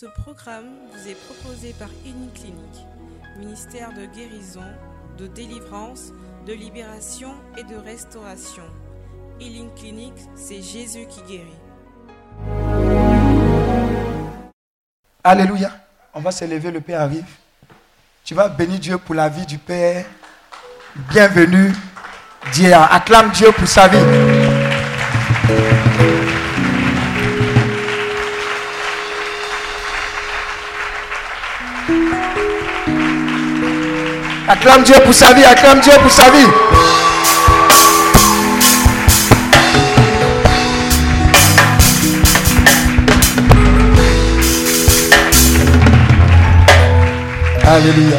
Ce programme vous est proposé par Uniclinique, ministère de guérison, de délivrance, de libération et de restauration. Healing Clinic, c'est Jésus qui guérit. Alléluia. On va s'élever, le Père arrive. Tu vas bénir Dieu pour la vie du Père. Bienvenue. Dieu, acclame Dieu pour sa vie. Acclame Dieu pour sa vie, acclame Dieu pour sa vie. Alléluia.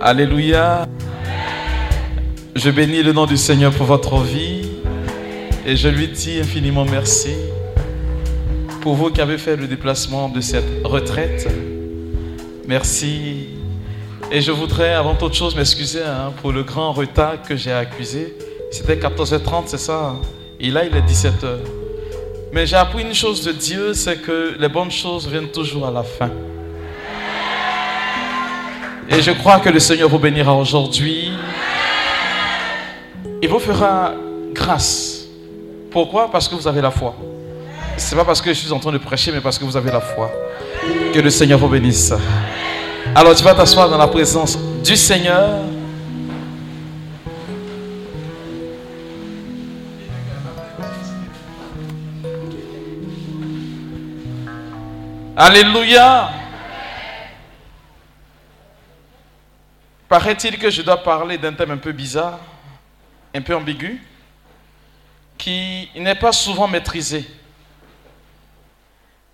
Alléluia. Je bénis le nom du Seigneur pour votre vie et je lui dis infiniment merci pour vous qui avez fait le déplacement de cette retraite. Merci. Et je voudrais avant toute chose m'excuser hein, pour le grand retard que j'ai accusé. C'était 14h30, c'est ça hein? Et là, il est 17h. Mais j'ai appris une chose de Dieu, c'est que les bonnes choses viennent toujours à la fin. Et je crois que le Seigneur vous bénira aujourd'hui. Il vous fera grâce. Pourquoi? Parce que vous avez la foi. C'est pas parce que je suis en train de prêcher, mais parce que vous avez la foi. Que le Seigneur vous bénisse. Alors tu vas t'asseoir dans la présence du Seigneur. Alléluia. Paraît-il que je dois parler d'un thème un peu bizarre, un peu ambigu, qui n'est pas souvent maîtrisé.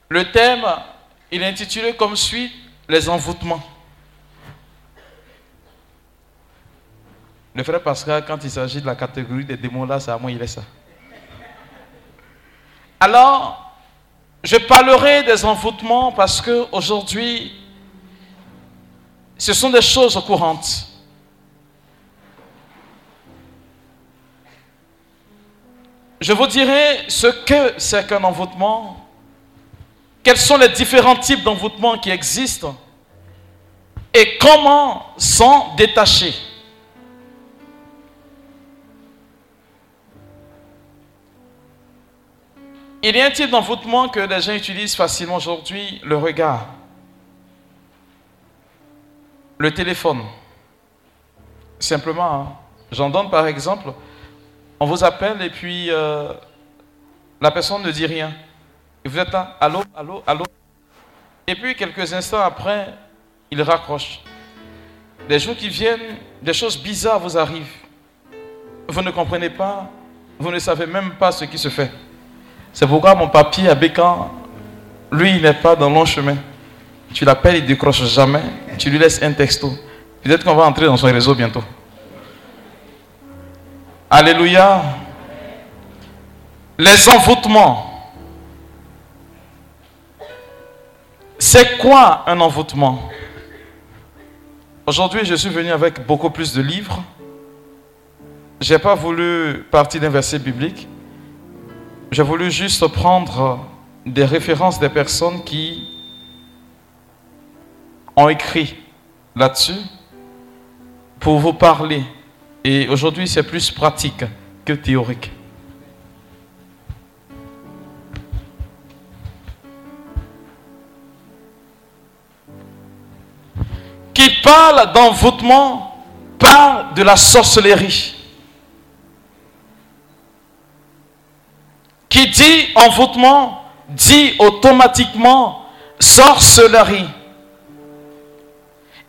Le thème, il est intitulé comme suit, les envoûtements. Le frère Pascal, quand il s'agit de la catégorie des démons là, c'est à moi il est ça. Alors, je parlerai des envoûtements parce que aujourd'hui, ce sont des choses courantes. Je vous dirai ce que c'est qu'un envoûtement, quels sont les différents types d'envoûtements qui existent et comment s'en détacher? Il y a un type d'envoûtement que les gens utilisent facilement aujourd'hui, le regard, le téléphone. Simplement, hein. j'en donne par exemple, on vous appelle et puis euh, la personne ne dit rien. Vous êtes là, allô, allô, allô. Et puis quelques instants après, il raccroche. Des jours qui viennent, des choses bizarres vous arrivent. Vous ne comprenez pas, vous ne savez même pas ce qui se fait. C'est pourquoi mon papier à Bécan, lui, il n'est pas dans long chemin. Tu l'appelles, il décroche jamais. Tu lui laisses un texto. Peut-être qu'on va entrer dans son réseau bientôt. Alléluia. Les envoûtements. C'est quoi un envoûtement? Aujourd'hui, je suis venu avec beaucoup plus de livres. Je n'ai pas voulu partir d'un verset biblique. J'ai voulu juste prendre des références des personnes qui ont écrit là-dessus pour vous parler. Et aujourd'hui, c'est plus pratique que théorique. Qui parle d'envoûtement parle de la sorcellerie. Qui dit envoûtement dit automatiquement sorcellerie.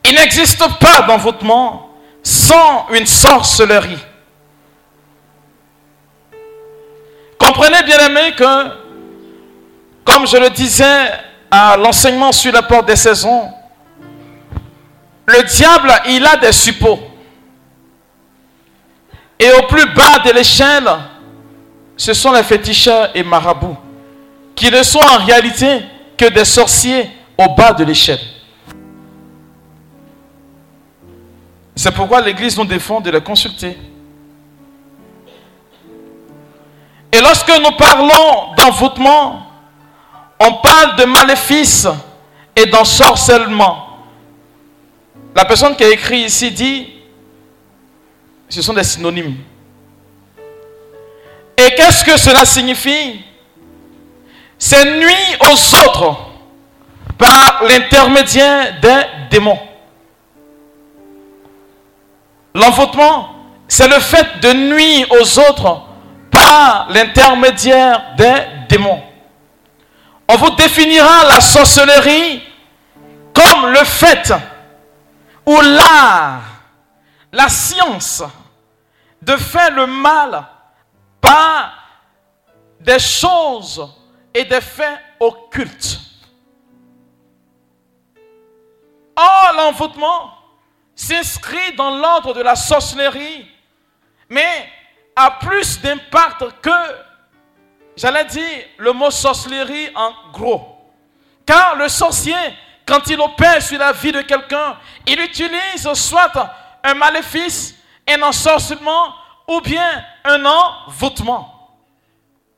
Il n'existe pas d'envoûtement sans une sorcellerie. Comprenez bien aimé que, comme je le disais à l'enseignement sur la porte des saisons, le diable, il a des suppôts. Et au plus bas de l'échelle, ce sont les féticheurs et marabouts, qui ne sont en réalité que des sorciers au bas de l'échelle. C'est pourquoi l'Église nous défend de les consulter. lorsque nous parlons d'envoûtement, on parle de maléfice et d'ensorcellement. La personne qui a écrit ici dit, ce sont des synonymes. Et qu'est-ce que cela signifie? C'est nuit aux autres par l'intermédiaire d'un démon. L'envoûtement, c'est le fait de nuire aux autres par l'intermédiaire d'un démon. On vous définira la sorcellerie comme le fait ou l'art, la science de faire le mal par des choses et des faits occultes. Or, l'envoûtement s'inscrit dans l'ordre de la sorcellerie, mais a plus d'impact que, j'allais dire, le mot sorcellerie en gros. Car le sorcier, quand il opère sur la vie de quelqu'un, il utilise soit un maléfice, un ensorcellement ou bien un envoûtement.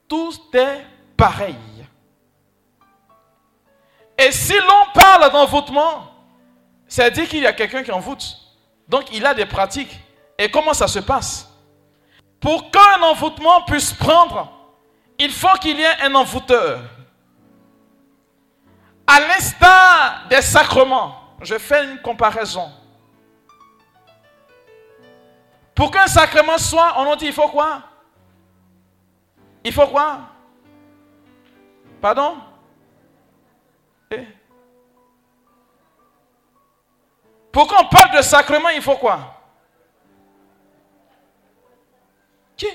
Tout est pareil. Et si l'on parle d'envoûtement, c'est dire qu'il y a quelqu'un qui envoûte. Donc il a des pratiques. Et comment ça se passe? Pour qu'un envoûtement puisse prendre, il faut qu'il y ait un envoûteur. À l'instar des sacrements, je fais une comparaison. Pour qu'un sacrement soit, on a dit il faut quoi? Il faut quoi? Pardon? Eh? Pour qu'on parle de sacrement, il faut quoi? Qui?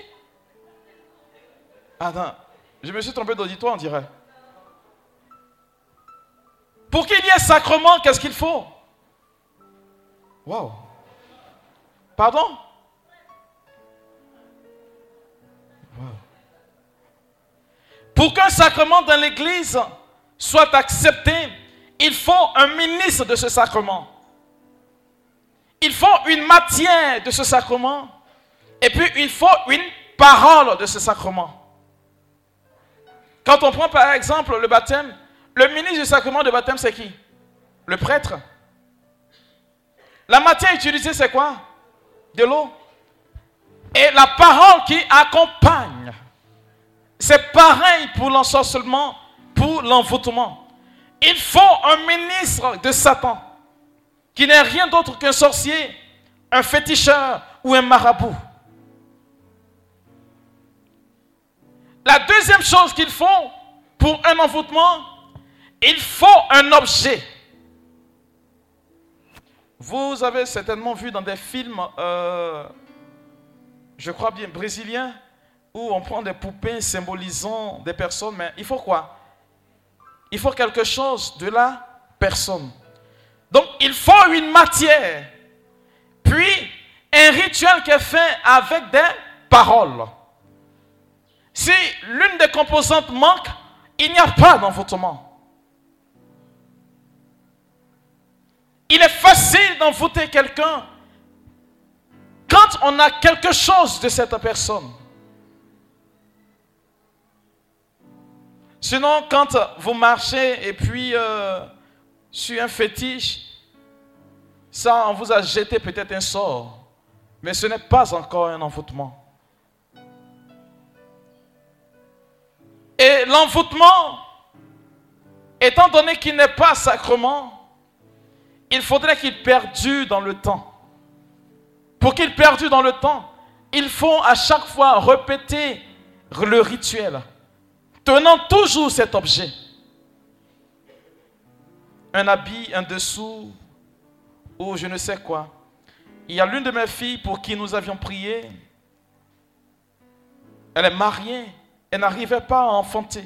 Attends, je me suis trompé d'auditoire, on dirait. Pour qu'il y ait sacrement, qu'est-ce qu'il faut? Waouh. Pardon? Pour qu'un sacrement dans l'église soit accepté, il faut un ministre de ce sacrement. Il faut une matière de ce sacrement. Et puis, il faut une parole de ce sacrement. Quand on prend par exemple le baptême, le ministre du sacrement de baptême, c'est qui? Le prêtre. La matière utilisée, c'est quoi? De l'eau. Et la parole qui accompagne. C'est pareil pour l'ensorcellement, pour l'envoûtement. Il faut un ministre de Satan qui n'est rien d'autre qu'un sorcier, un féticheur ou un marabout. La deuxième chose qu'il faut pour un envoûtement, il faut un objet. Vous avez certainement vu dans des films, euh, je crois bien brésiliens, où on prend des poupées symbolisant des personnes, mais il faut quoi? Il faut quelque chose de la personne. Donc il faut une matière, puis un rituel qui est fait avec des paroles. Si l'une des composantes manque, il n'y a pas d'envoûtement. Il est facile d'envoûter quelqu'un quand on a quelque chose de cette personne. Sinon, quand vous marchez et puis euh, sur un fétiche, ça, on vous a jeté peut-être un sort, mais ce n'est pas encore un envoûtement. Et l'envoûtement, étant donné qu'il n'est pas sacrement, il faudrait qu'il perdure dans le temps. Pour qu'il perdure dans le temps, il faut à chaque fois répéter le rituel, tenant toujours cet objet un habit, un dessous, ou je ne sais quoi. Il y a l'une de mes filles pour qui nous avions prié. Elle est mariée. Elle n'arrivait pas à enfanter.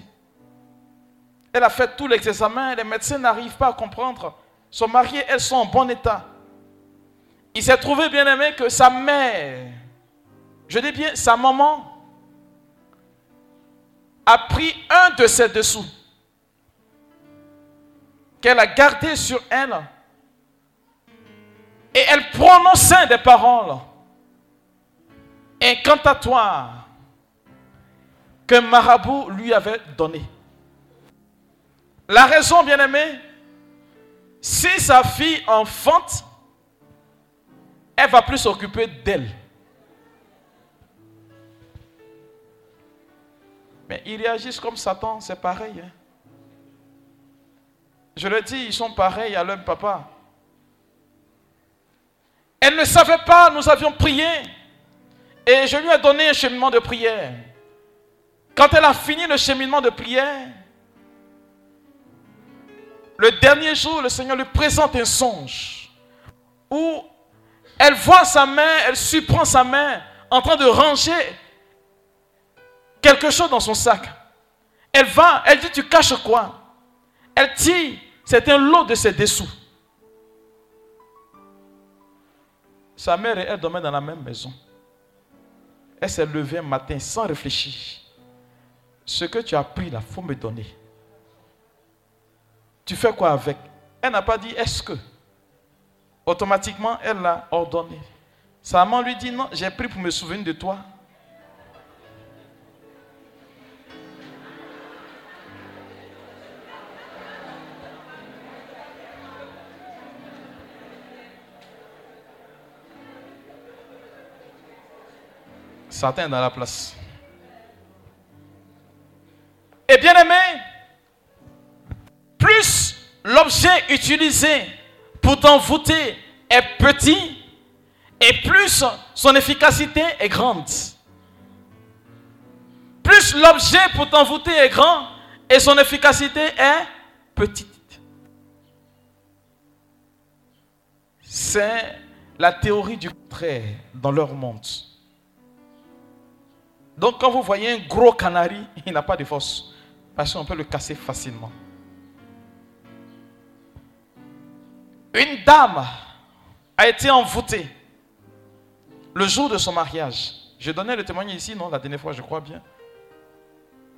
Elle a fait tous les examens. Les médecins n'arrivent pas à comprendre. Son mari, elles sont en bon état. Il s'est trouvé bien aimé que sa mère, je dis bien sa maman, a pris un de ses dessous qu'elle a gardé sur elle. Et elle prononçait des paroles. Toi, qu'un marabout lui avait donné. La raison, bien aimé, si sa fille enfante, elle va plus s'occuper d'elle. Mais ils réagissent comme Satan, c'est pareil. Hein. Je le dis, ils sont pareils à leur papa. Elle ne savait pas, nous avions prié. Et je lui ai donné un cheminement de prière. Quand elle a fini le cheminement de prière, le dernier jour, le Seigneur lui présente un songe où elle voit sa main, elle surprend sa main en train de ranger quelque chose dans son sac. Elle va, elle dit, tu caches quoi? Elle dit, c'est un lot de ses dessous. Sa mère et elle dormaient dans la même maison. Elle s'est levée un matin sans réfléchir. Ce que tu as pris là, il faut me donner. Tu fais quoi avec? Elle n'a pas dit est-ce que? Automatiquement, elle l'a ordonné. Sa maman lui dit non, j'ai pris pour me souvenir de toi. Satan est dans la place. Et bien aimé, plus l'objet utilisé pour t'envoûter est petit, et plus son efficacité est grande. Plus l'objet pour t'envoûter est grand, et son efficacité est petite. C'est la théorie du contraire dans leur monde. Donc quand vous voyez un gros canari, il n'a pas de force. Parce qu'on peut le casser facilement. Une dame a été envoûtée le jour de son mariage. Je donnais le témoignage ici, non, la dernière fois, je crois bien.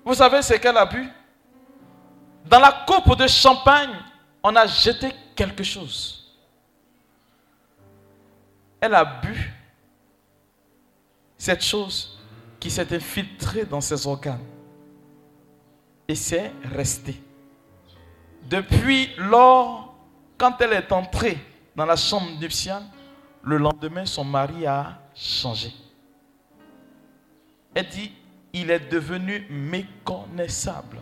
Vous savez ce qu'elle a bu? Dans la coupe de champagne, on a jeté quelque chose. Elle a bu cette chose qui s'est infiltré dans ses organes et s'est resté. Depuis lors, quand elle est entrée dans la chambre nuptiale, le lendemain, son mari a changé. Elle dit, il est devenu méconnaissable.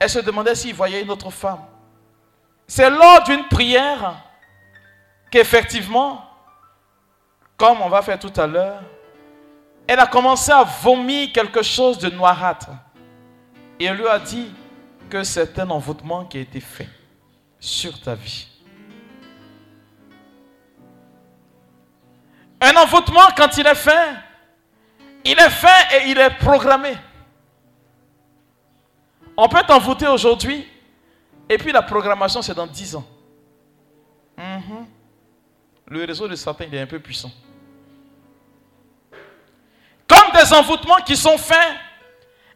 Elle se demandait s'il voyait une autre femme. C'est lors d'une prière qu'effectivement, comme on va faire tout à l'heure, elle a commencé à vomir quelque chose de noirâtre. Et elle lui a dit que c'est un envoûtement qui a été fait sur ta vie. Un envoûtement, quand il est fait, il est fait et il est programmé. On peut t'envoûter aujourd'hui, et puis la programmation, c'est dans 10 ans. Mhm. Le réseau de Satan, est un peu puissant comme des envoûtements qui sont faits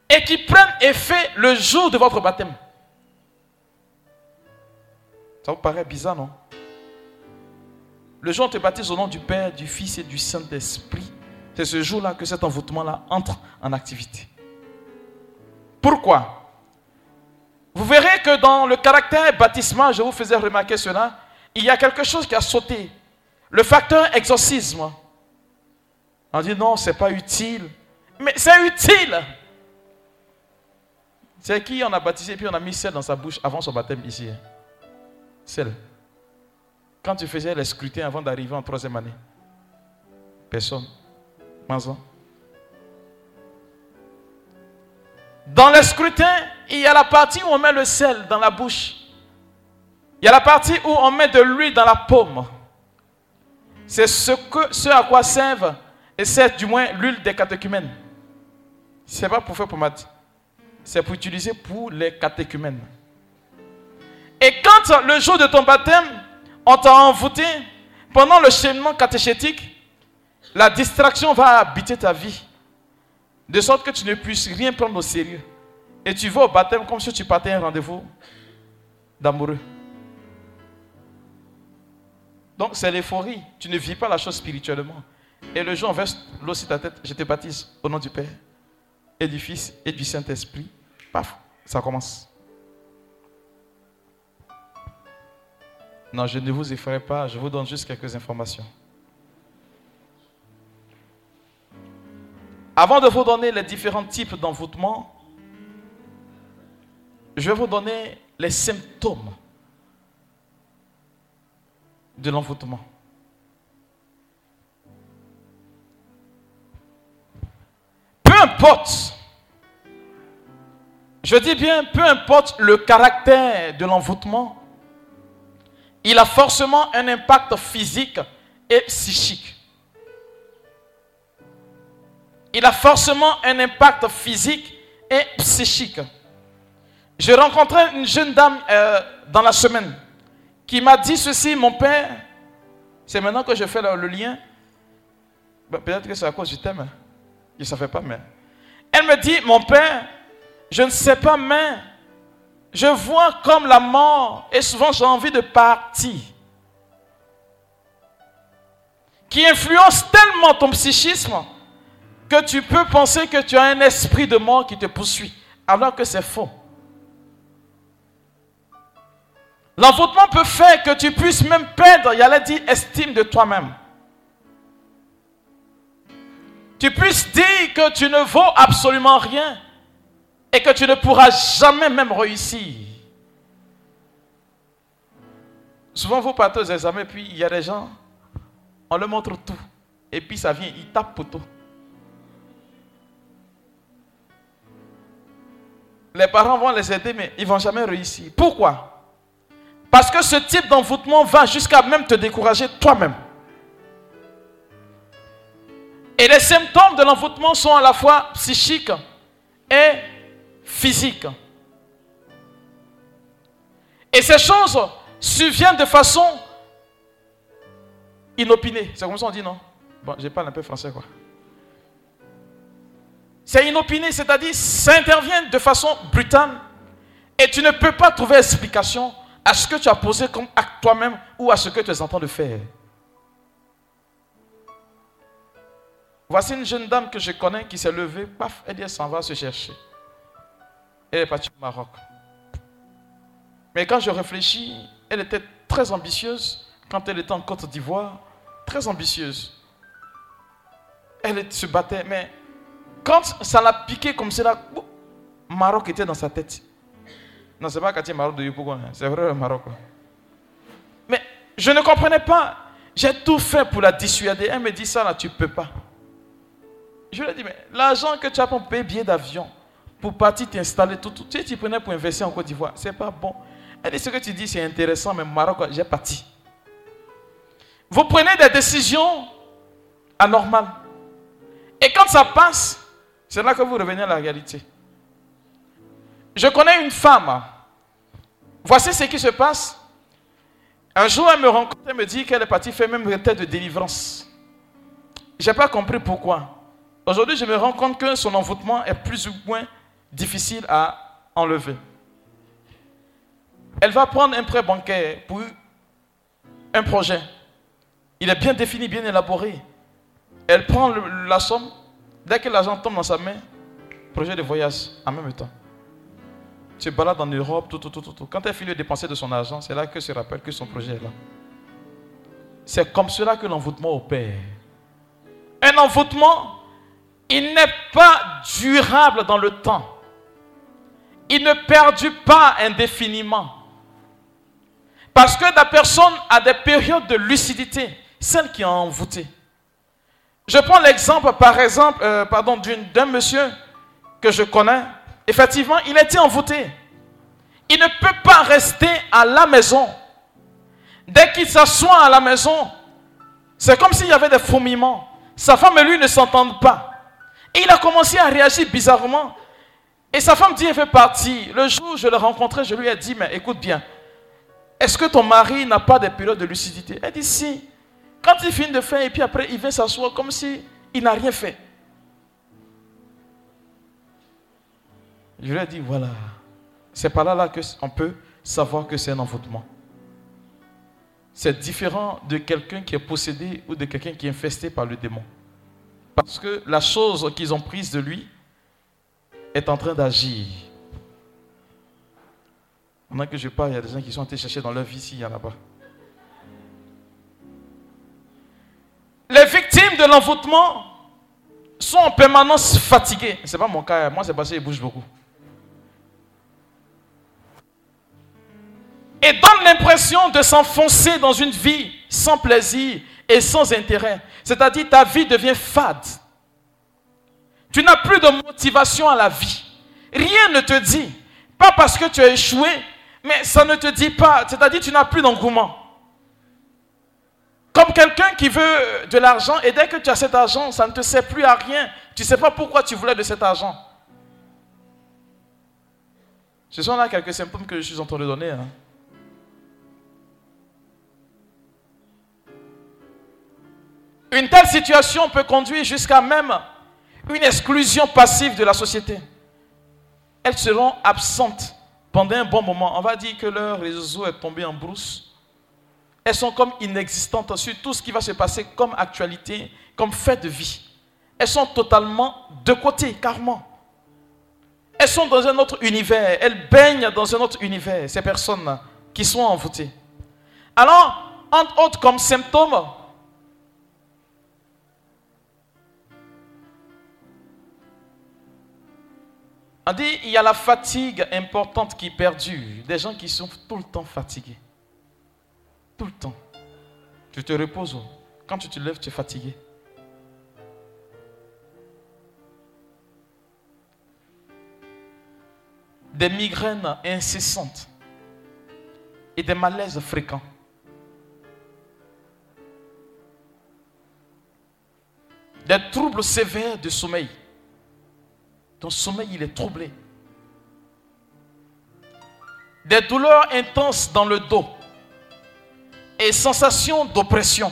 et qui prennent effet le jour de votre baptême. Ça vous paraît bizarre, non? Le jour où on te baptise au nom du Père, du Fils et du Saint-Esprit, c'est ce jour-là que cet envoûtement-là entre en activité. Pourquoi? Vous verrez que dans le caractère baptismal, je vous faisais remarquer cela, il y a quelque chose qui a sauté. Le facteur exorcisme. On dit non, c'est pas utile. Mais c'est utile. C'est qui on a baptisé puis on a mis sel dans sa bouche avant son baptême ici. Quand tu faisais les scrutins avant d'arriver en troisième année. Personne. Mazan. Dans les scrutins, il y a la partie où on met le sel dans la bouche. Il y a la partie où on met de l'huile dans la paume. C'est ce, que, ce à quoi servent et c'est du moins l'huile des catéchumènes. Ce n'est pas pour faire pommade. C'est pour utiliser pour les catéchumènes. Et quand le jour de ton baptême, on t'a envoûté, pendant le cheminement catéchétique, la distraction va habiter ta vie. De sorte que tu ne puisses rien prendre au sérieux. Et tu vas au baptême comme si tu partais un rendez-vous d'amoureux. Donc c'est l'euphorie. Tu ne vis pas la chose spirituellement. Et le jour, on verse l'eau sur ta tête, je te baptise au nom du Père et du Fils et du Saint-Esprit. Paf, ça commence. Non, je ne vous effraie pas, je vous donne juste quelques informations. Avant de vous donner les différents types d'envoûtement, je vais vous donner les symptômes de l'envoûtement. Peu importe, je dis bien, peu importe le caractère de l'envoûtement, il a forcément un impact physique et psychique. Il a forcément un impact physique et psychique. J'ai rencontré une jeune dame euh, dans la semaine qui m'a dit ceci, mon père, c'est maintenant que je fais le, lien. Ben, peut-être que c'est à cause du thème. Je ne savais pas, mais. Elle me dit, mon père, je ne sais pas, mais je vois comme la mort et souvent j'ai envie de partir. Qui influence tellement ton psychisme que tu peux penser que tu as un esprit de mort qui te poursuit, alors que c'est faux. L'envoûtement peut faire que tu puisses même perdre, il y a dire, estime de toi-même. Tu puisses dire que tu ne vaux absolument rien et que tu ne pourras jamais même réussir. Souvent, vous partez aux examens, puis il y a des gens, on leur montre tout. Et puis ça vient, ils tapent pour tout. Les parents vont les aider, mais ils ne vont jamais réussir. Pourquoi? Parce que ce type d'envoûtement va jusqu'à même te décourager toi-même. Et les symptômes de l'envoûtement sont à la fois psychiques et physique. Et ces choses surviennent de façon inopinée. C'est comme ça on dit, non? Bon, je parle un peu français, quoi. C'est inopiné, c'est-à-dire ça intervient de façon brutale et tu ne peux pas trouver explication à ce que tu as posé comme acte toi-même ou à ce que tu es en train de faire. Voici une jeune dame que je connais qui s'est levée, paf, elle dit, elle s'en va se chercher. Elle est partie au Maroc. Mais quand je réfléchis, elle était très ambitieuse quand elle était en Côte d'Ivoire, très ambitieuse. Elle se battait, mais quand ça l'a piqué comme cela, Maroc était dans sa tête. Non, c'est pas quartier Maroc de Yopougon, hein. c'est vrai Maroc. Mais je ne comprenais pas. J'ai tout fait pour la dissuader. Elle me dit ça là, tu peux pas. Je lui ai dit, mais l'argent que tu as pour payer billet d'avion, pour partir t'installer, tout, tout, tu, tu prenais pour investir en Côte d'Ivoire. C'est pas bon. Elle dit ce que tu dis, c'est intéressant, mais Maroc, j'ai parti. Vous prenez des décisions anormales. Et quand ça passe, c'est là que vous revenez à la réalité. Je connais une femme. Voici ce qui se passe. Un jour, elle me rencontre et me dit qu'elle est partie faire même tête de délivrance. Je n'ai pas compris pourquoi. Aujourd'hui, je me rends compte que son envoûtement est plus ou moins difficile à enlever. Elle va prendre un prêt bancaire pour un projet. Il est bien défini, bien élaboré. Elle prend la somme. Dès que l'argent tombe dans sa main, projet de voyage en même temps. Se balade en Europe, tout, tout, tout, tout. Quand elle finit de dépenser de son argent, c'est là que se rappelle que son projet est là. C'est comme cela que l'envoûtement opère. Un envoûtement, il n'est pas durable dans le temps il ne perdure pas indéfiniment. Parce que la personne a des périodes de lucidité, celle qui est envoûtée. Je prends l'exemple, par exemple, euh, pardon, d'un monsieur que je connais. Effectivement, il était envoûté. Il ne peut pas rester à la maison. Dès qu'il s'assoit à la maison, c'est comme s'il y avait des fourmillements. Sa femme et lui ne s'entendent pas. Et il a commencé à réagir bizarrement. Et sa femme dit, elle fait partie. Le jour où je l'ai rencontré, je lui ai dit, mais écoute bien, est-ce que ton mari n'a pas des périodes de lucidité? Elle dit, si. Quand il finit de faire, et puis après, il vient s'asseoir comme si il n'a rien fait. Je lui ai dit, voilà. C'est par là, là qu'on peut savoir que c'est un envoûtement. C'est différent de quelqu'un qui est possédé ou de quelqu'un qui est infesté par le démon. Parce que la chose qu'ils ont prise de lui, est en train d'agir. Pendant que je parle, il y a des gens qui sont allés chercher dans leur vie a pas. Les victimes de l'envoûtement sont en permanence fatiguées. Ce n'est pas mon cas. Moi, c'est parce qu'ils bougent beaucoup. Et donnent l'impression de s'enfoncer dans une vie sans plaisir et sans intérêt. C'est-à-dire ta vie devient fade. Tu n'as plus de motivation à la vie. Rien ne te dit. Pas parce que tu as échoué, mais ça ne te dit pas. C'est-à-dire tu n'as plus d'engouement. Comme quelqu'un qui veut de l'argent et dès que tu as cet argent, ça ne te sert plus à rien. Tu ne sais pas pourquoi tu voulais de cet argent. Ce sont là quelques symptômes que je suis en train de donner. Hein. Une telle situation peut conduire jusqu'à même une exclusion passive de la société. Elles seront absentes pendant un bon moment. On va dire que leur réseau est tombé en brousse elles sont comme inexistantes sur tout ce qui va se passer comme actualité, comme fait de vie. Elles sont totalement de côté, carrément. Elles sont dans un autre univers. Elles baignent dans un autre univers, ces personnes qui sont envoûtées. Alors, entre autres comme symptômes, on dit il y a la fatigue importante qui perdure. Des gens qui sont tout le temps fatigués. Tout le temps. Tu te reposes. Quand tu te lèves, tu es fatigué. Des migraines incessantes et des malaises fréquents. Des troubles sévères de sommeil. Ton sommeil, il est troublé. Des douleurs intenses dans le dos et sensation d'oppression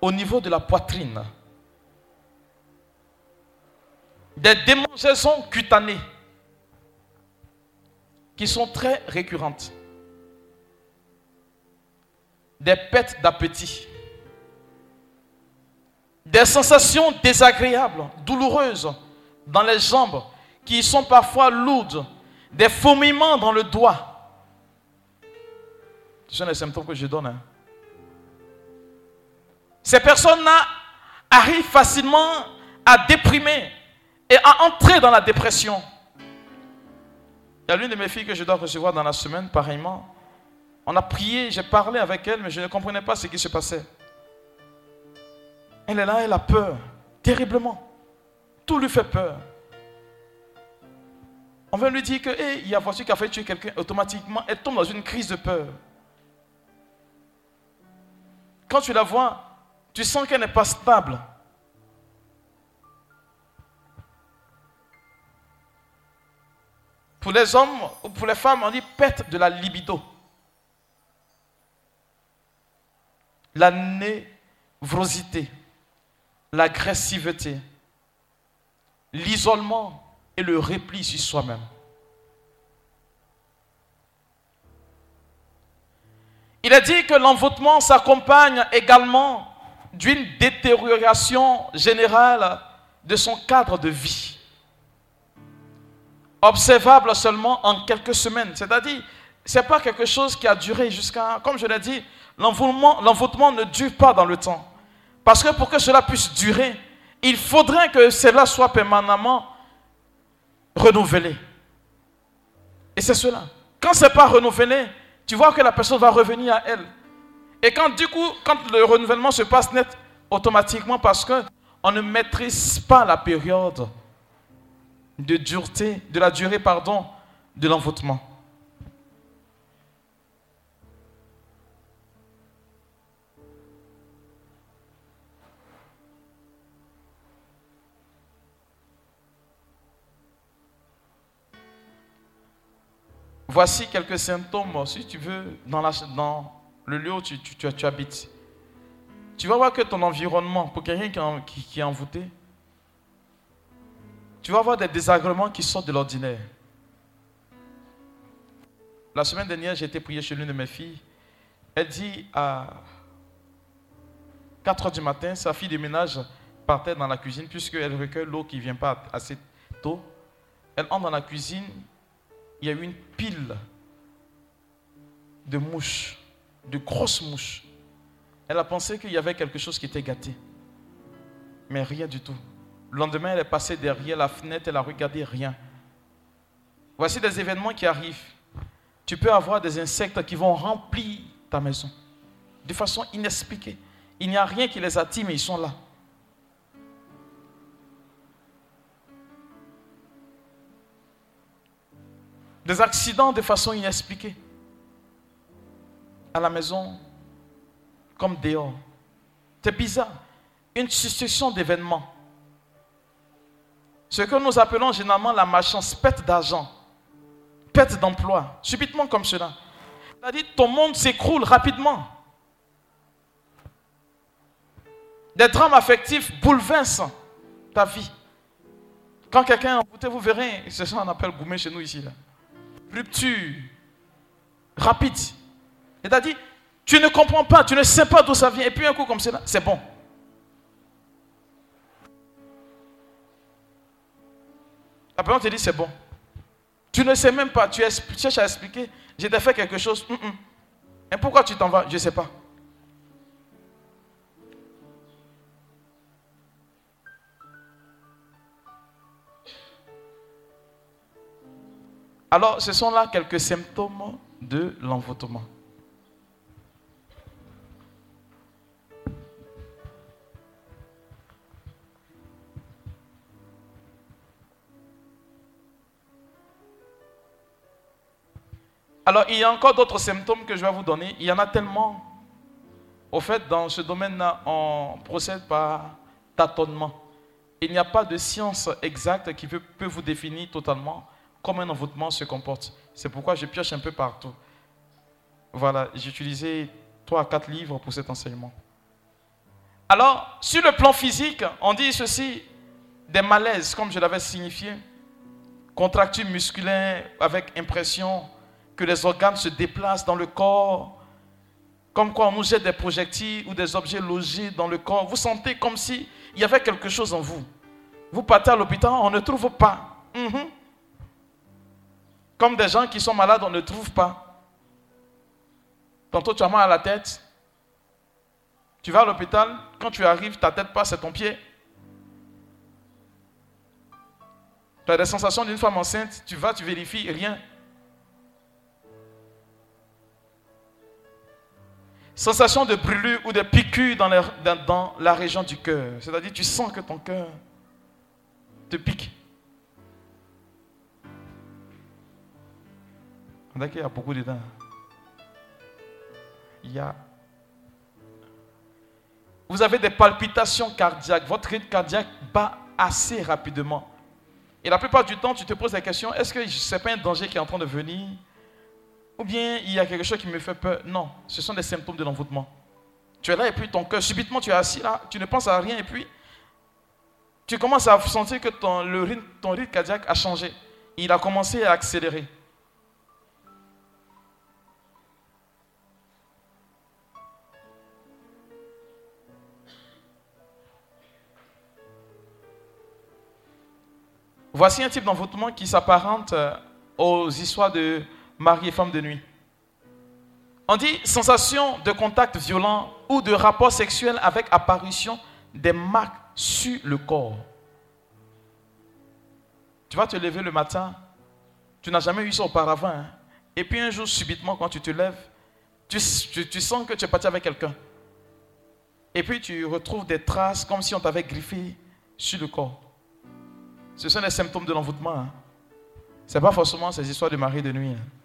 au niveau de la poitrine. Des démangeaisons cutanées qui sont très récurrentes. Des pertes d'appétit. Des sensations désagréables, douloureuses dans les jambes qui sont parfois lourdes. Des fourmillements dans le doigt ce sont les symptômes que je donne. Hein. Ces personnes-là arrivent facilement à déprimer et à entrer dans la dépression. Il y a l'une de mes filles que je dois recevoir dans la semaine, pareillement. On a prié, j'ai parlé avec elle, mais je ne comprenais pas ce qui se passait. Elle est là, elle a peur, terriblement. Tout lui fait peur. On veut lui dire que, il y a voici qui a fait tuer quelqu'un, automatiquement, elle tombe dans une crise de peur. Quand tu la vois, tu sens qu'elle n'est pas stable. Pour les hommes ou pour les femmes, on dit perte de la libido. La névrosité, l'agressivité, l'isolement et le repli sur soi-même. Il est dit que l'envoûtement s'accompagne également d'une détérioration générale de son cadre de vie. Observable seulement en quelques semaines. C'est-à-dire, ce n'est pas quelque chose qui a duré jusqu'à, comme je l'ai dit, l'envoûtement ne dure pas dans le temps. Parce que pour que cela puisse durer, il faudrait que cela soit permanemment renouvelé. Et c'est cela. Quand ce n'est pas renouvelé, tu vois que la personne va revenir à elle. Et quand du coup, quand le renouvellement se passe net, automatiquement, parce qu'on ne maîtrise pas la période de dureté, de la durée, pardon, de l'envoûtement. Voici quelques symptômes, si tu veux, dans, le lieu où tu, habites. Tu vas voir que ton environnement, pour quelqu'un qui, est envoûté, tu vas avoir des désagréments qui sortent de l'ordinaire. La semaine dernière, j'ai été prier chez l'une de mes filles. Elle dit à 4 heures du matin, sa fille de ménage partait dans la cuisine puisqu'elle recueille l'eau qui ne vient pas assez tôt. Elle entre dans la cuisine, il y a eu une pile de mouches, de grosses mouches. Elle a pensé qu'il y avait quelque chose qui était gâté. Mais rien du tout. Le lendemain, elle est passée derrière la fenêtre, elle a regardé rien. Voici des événements qui arrivent. Tu peux avoir des insectes qui vont remplir ta maison de façon inexpliquée. Il n'y a rien qui les attire, mais ils sont là. Des accidents de façon inexpliquée. À la maison, comme dehors. C'est bizarre. Une succession d'événements. Ce que nous appelons généralement la malchance, perte d'argent, perte d'emploi, subitement comme cela. C'est-à-dire ton monde s'écroule rapidement. Des drames affectifs bouleversent ta vie. Quand quelqu'un est embouté, vous verrez, c'est ça qu'on appelle gourmet chez nous ici. Là. Rupture, rapide. C'est-à-dire, tu ne comprends pas, tu ne sais pas d'où ça vient. Et puis un coup comme cela, c'est bon. Après, on te dit c'est bon. Tu ne sais même pas, tu, cherches à expliquer. J'ai fait quelque chose. Et pourquoi tu t'en vas? Je ne sais pas. Alors, ce sont là quelques symptômes de l'envoûtement. Alors, il y a encore d'autres symptômes que je vais vous donner. Il y en a tellement. Au fait, dans ce domaine-là, on procède par tâtonnement. Il n'y a pas de science exacte qui peut, vous définir totalement comment un envoûtement se comporte. C'est pourquoi je pioche un peu partout. Voilà, j'ai utilisé trois à quatre livres pour cet enseignement. Alors, sur le plan physique, on dit ceci des malaises, comme je l'avais signifié, contractures musculaires avec impression que les organes se déplacent dans le corps, comme quand on nous jette des projectiles ou des objets logés dans le corps. Vous sentez comme s'il y avait quelque chose en vous. Vous partez à l'hôpital, on ne trouve pas. Mhm. Comme des gens qui sont malades, on ne trouve pas. Tantôt tu as mal à la tête. Tu vas à l'hôpital, quand tu arrives, ta tête passe, c'est ton pied. Tu as des sensations d'une femme enceinte, tu vas, tu vérifies, rien. Sensation de brûlure ou de piqûre dans, dans la région du cœur. C'est-à-dire, tu sens que ton cœur te pique. On qu'il y a beaucoup dedans. Il y a. Vous avez des palpitations cardiaques. Votre rythme cardiaque bat assez rapidement. Et la plupart du temps, tu te poses la question est-ce que ce n'est pas un danger qui est en train de venir? Ou bien il y a quelque chose qui me fait peur? Non, ce sont des symptômes de l'envoûtement. Tu es là et puis ton cœur, subitement tu es assis là, tu ne penses à rien et puis tu commences à sentir que ton rythme cardiaque a changé. Il a commencé à accélérer. Voici un type d'envoûtement qui s'apparente euh, aux histoires de mari et femme de nuit. On dit sensation de contact violent ou de rapport sexuel avec apparition des marques sur le corps. Tu vas te lever le matin, tu n'as jamais eu ça auparavant. Hein. Et puis un jour, subitement, quand tu te lèves, tu, tu sens que tu es parti avec quelqu'un. Et puis tu retrouves des traces comme si on t'avait griffé sur le corps. Ce sont les symptômes de l'envoûtement. Hein. Ce n'est pas forcément ces histoires de mari de nuit. Hein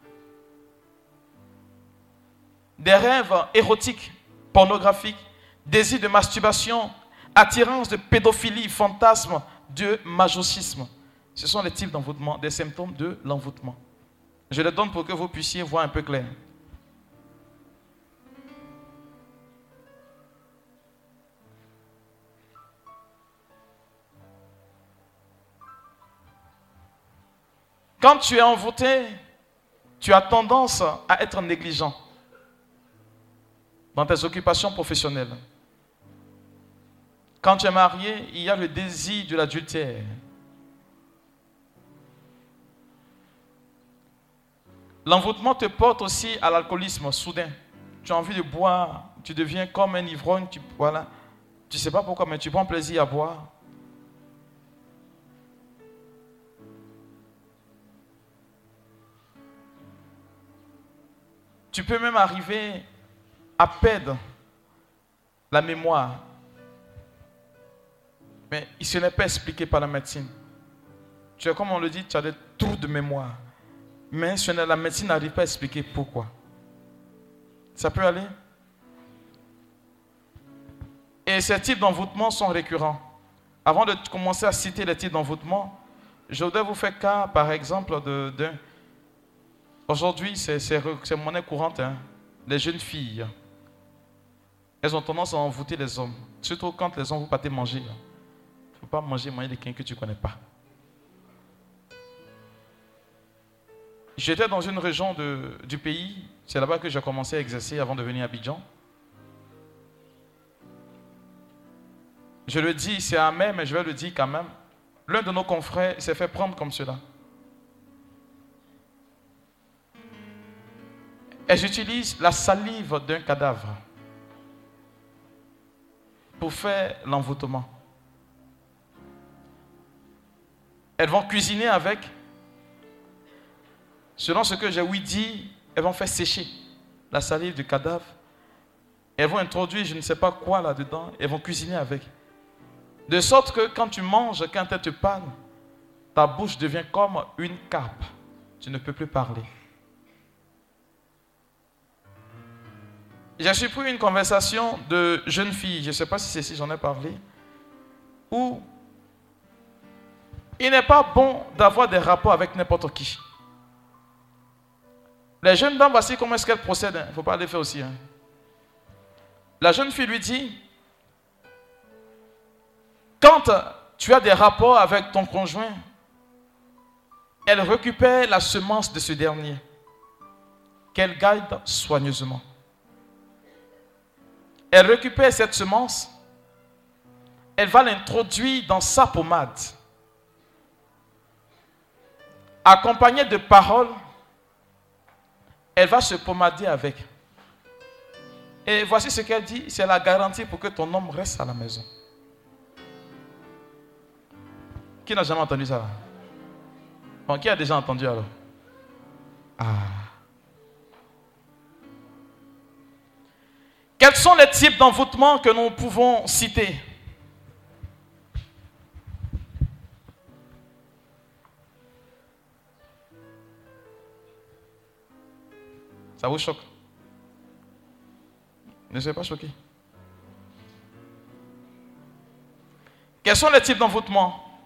des rêves érotiques, pornographiques, désir de masturbation, attirance de pédophilie, fantasme de majosisme. Ce sont les types d'envoûtement, des symptômes de l'envoûtement. Je les donne pour que vous puissiez voir un peu clair. Quand tu es envoûté, tu as tendance à être négligent dans tes occupations professionnelles. Quand tu es marié, il y a le désir de l'adultère. L'envoûtement te porte aussi à l'alcoolisme soudain. Tu as envie de boire, tu deviens comme un ivrogne, tu voilà. Tu sais pas pourquoi mais tu prends plaisir à boire. Tu peux même arriver à perdre la mémoire. Mais ce n'est pas expliqué par la médecine. Tu as, comme on le dit, tu as des trous de mémoire. Mais la médecine n'arrive pas à expliquer pourquoi. Ça peut aller? Et ces types d'envoûtement sont récurrents. Avant de commencer à citer les types d'envoûtement, je voudrais vous faire cas, par exemple, d'un. Aujourd'hui, c'est monnaie courante. Hein. Les jeunes filles, elles ont tendance à envoûter les hommes. Surtout quand les hommes vous partez manger. Il ne faut pas manger, manger quelqu'un que tu ne connais pas. J'étais dans une région du pays, c'est là-bas que j'ai commencé à exercer avant de venir à Abidjan. Je le dis, c'est amer, mais je vais le dire quand même. L'un de nos confrères s'est fait prendre comme cela. Elles utilisent la salive d'un cadavre pour faire l'envoûtement. Elles vont cuisiner avec Selon ce que j'ai oui dit, elles vont faire sécher la salive du cadavre. Elles vont introduire je ne sais pas quoi là-dedans. Elles vont cuisiner avec. De sorte que quand tu manges, quand elles te parlent, ta bouche devient comme une cape. Tu ne peux plus parler. J'ai surpris une conversation de jeune fille, je ne sais pas si c'est si j'en ai parlé, où il n'est pas bon d'avoir des rapports avec n'importe qui. Les jeunes dames, voici comment est-ce qu'elles procèdent. Il ne faut pas les faire aussi. Hein. La jeune fille lui dit, quand tu as des rapports avec ton conjoint, elle récupère la semence de ce dernier, qu'elle garde soigneusement. Elle récupère cette semence, elle va l'introduire dans sa pommade, accompagnée de paroles elle va se pommader avec. Et voici ce qu'elle dit, c'est la garantie pour que ton homme reste à la maison. Qui n'a jamais entendu ça? Bon, qui a déjà entendu alors? Ah. Quels sont les types d'envoûtement que nous pouvons citer? Ça vous choque? Ne soyez pas choqué. Quels sont les types d'envoûtement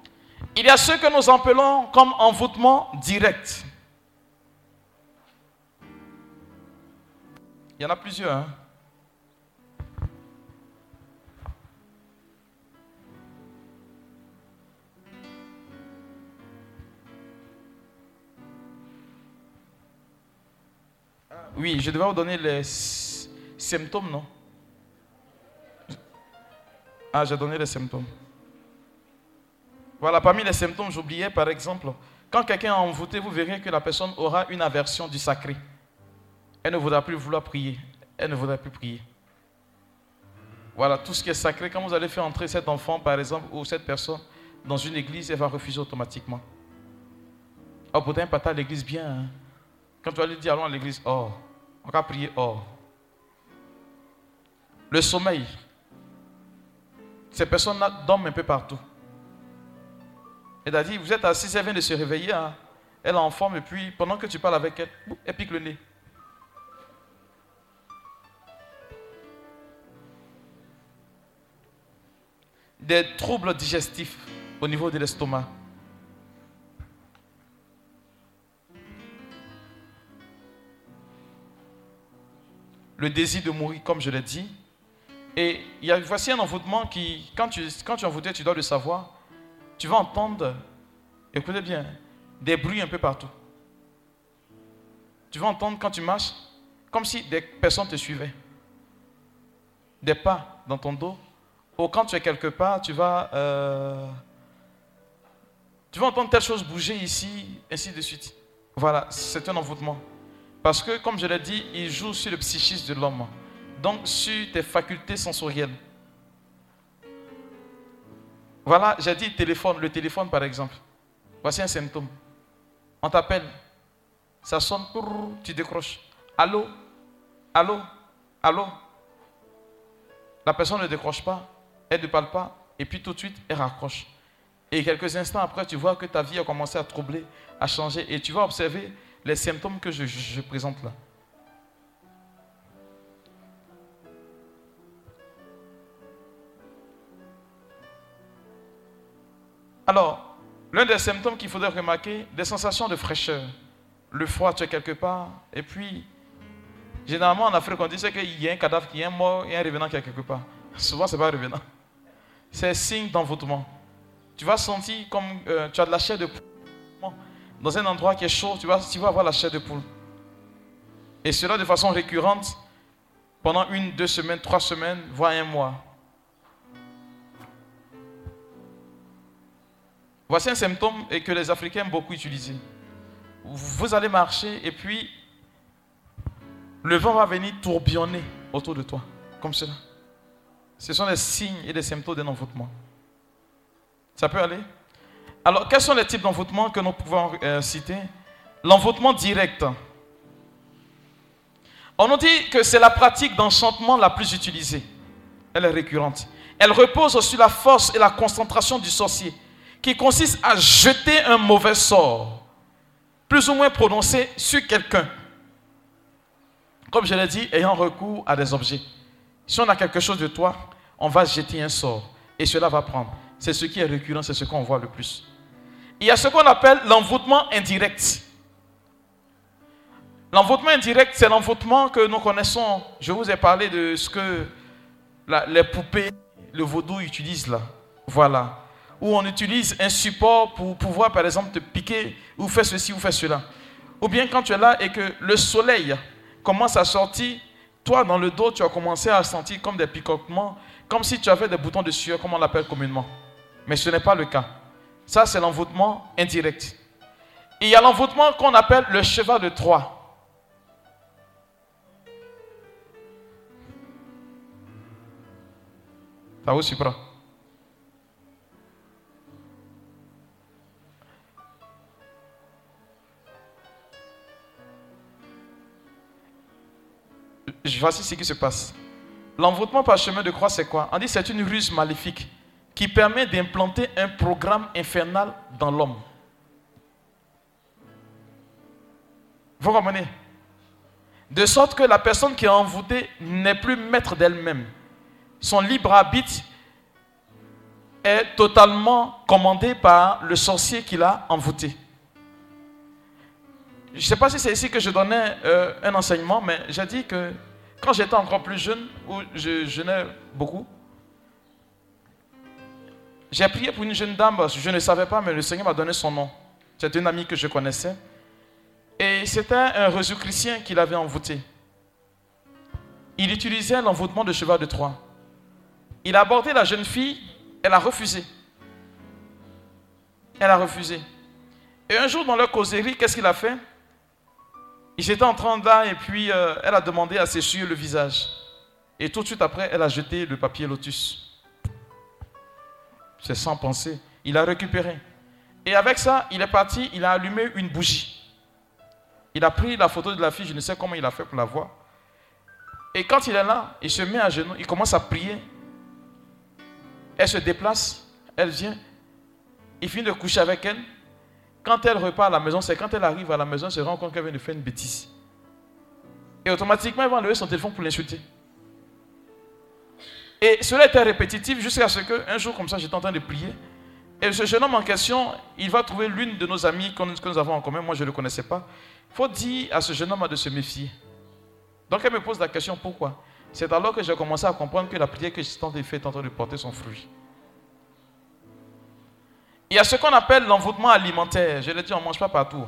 Il y a ceux que nous appelons comme envoûtement direct. Il y en a plusieurs. Hein? Oui, je devais vous donner les symptômes, non? Ah, j'ai donné les symptômes. Voilà, parmi les symptômes, j'oubliais par exemple, quand quelqu'un est envoûté, vous verrez que la personne aura une aversion du sacré. Elle ne voudra plus vouloir prier. Elle ne voudra plus prier. Voilà, tout ce qui est sacré, quand vous allez faire entrer cet enfant, par exemple, ou cette personne dans une église, elle va refuser automatiquement. Oh, pourtant, pas à l'église bien. Hein. Quand tu vas lui dire allons à l'église, oh, on va prier, oh. Le sommeil. Ces personnes-là dorment un peu partout. Elle a dit, vous êtes assis, elle vient de se réveiller, hein. elle est en forme, et puis pendant que tu parles avec elle, elle pique le nez. Des troubles digestifs au niveau de l'estomac. Le désir de mourir, comme je l'ai dit. Et il y a, voici un envoûtement qui, quand tu, quand tu es envoûté, tu dois le savoir, tu vas entendre, écoutez bien, des bruits un peu partout. Tu vas entendre quand tu marches, comme si des personnes te suivaient. Des pas dans ton dos. Ou quand tu es quelque part, tu vas, euh, tu vas entendre telle chose bouger ici, ainsi de suite. Voilà, c'est un envoûtement. Parce que, comme je l'ai dit, il joue sur le psychisme de l'homme. Donc, sur tes facultés sensorielles. Voilà, j'ai dit téléphone, le téléphone par exemple. Voici un symptôme. On t'appelle, ça sonne, tu décroches. Allô? Allô? Allô? La personne ne décroche pas, elle ne parle pas, et puis tout de suite, elle raccroche. Et quelques instants après, tu vois que ta vie a commencé à troubler, à changer, et tu vas observer les symptômes que je, présente là. Alors, l'un des symptômes qu'il faudrait remarquer, des sensations de fraîcheur. Le froid, tu es quelque part, et puis, généralement en Afrique, on dit qu'il y a un cadavre qui est mort et un revenant qui est quelque part. Souvent, ce n'est pas un revenant. C'est signe d'envoûtement. Tu vas sentir comme euh, tu as de la chair de dans un endroit qui est chaud, tu vas, tu vas avoir la chair de poule. Et cela de façon récurrente pendant une, deux semaines, trois semaines, voire un mois. Voici un symptôme que les Africains aiment beaucoup utiliser. Vous allez marcher et puis le vent va venir tourbillonner autour de toi, comme cela. Ce sont les signes et les symptômes d'un envoûtement. Ça peut aller? Alors, quels sont les types d'envoûtement que nous pouvons euh, citer? L'envoûtement direct. On nous dit que c'est la pratique d'enchantement la plus utilisée. Elle est récurrente. Elle repose sur la force et la concentration du sorcier, qui consiste à jeter un mauvais sort, plus ou moins prononcé, sur quelqu'un. Comme je l'ai dit, ayant recours à des objets. Si on a quelque chose de toi, on va jeter un sort, et cela va prendre. C'est ce qui est récurrent, c'est ce qu'on voit le plus. Il y a ce qu'on appelle l'envoûtement indirect. L'envoûtement indirect, c'est l'envoûtement que nous connaissons. Je vous ai parlé de ce que les poupées, le vaudou utilisent là. Voilà. Où on utilise un support pour pouvoir, par exemple, te piquer ou faire ceci ou faire cela. Ou bien quand tu es là et que le soleil commence à sortir, toi, dans le dos, tu as commencé à sentir comme des picotements, comme si tu avais des boutons de sueur, comme on l'appelle communément. Mais ce n'est pas le cas. Ça, c'est l'envoûtement indirect. il y a l'envoûtement qu'on appelle le cheval de Troie. Ça vous prend. Voici ce qui se passe. L'envoûtement par chemin de croix, c'est quoi? On dit c'est une ruse maléfique qui permet d'implanter un programme infernal dans l'homme. Vous comprenez? De sorte que la personne qui est envoûtée n'est plus maître d'elle-même. Son libre arbitre est totalement commandé par le sorcier qui l'a envoûté. Je ne sais pas si c'est ici que je donnais euh, un enseignement, mais j'ai dit que quand j'étais encore plus jeune, où je jeûnais beaucoup, j'ai prié pour une jeune dame, je ne savais pas, mais le Seigneur m'a donné son nom. C'est une amie que je connaissais. Et c'était un réseau chrétien qui l'avait envoûté. Il utilisait l'envoûtement de cheval de Troie. Il a abordé la jeune fille, elle a refusé. Elle a refusé. Et un jour, dans leur causerie, qu'est-ce qu'il a fait? Il s'était en train là et puis euh, elle a demandé à s'essuyer le visage. Et tout de suite après, elle a jeté le papier lotus. C'est sans penser. Il a récupéré. Et avec ça, il est parti, il a allumé une bougie. Il a pris la photo de la fille, je ne sais comment il a fait pour la voir. Et quand il est là, il se met à genoux, il commence à prier. Elle se déplace, elle vient, il finit de coucher avec elle. Quand elle repart à la maison, c'est quand elle arrive à la maison, elle se rend compte qu'elle vient de faire une bêtise. Et automatiquement, elle va enlever son téléphone pour l'insulter. Et cela était répétitif jusqu'à ce qu'un jour, comme ça, j'étais en train de prier. Et ce jeune homme en question, il va trouver l'une de nos amies que nous avons en commun. Moi, je ne le connaissais pas. Il faut dire à ce jeune homme de se méfier. Donc, elle me pose la question pourquoi? C'est alors que j'ai commencé à comprendre que la prière que j'étais en train de faire est en train de porter son fruit. Il y a ce qu'on appelle l'envoûtement alimentaire. Je l'ai dit, on ne mange pas partout.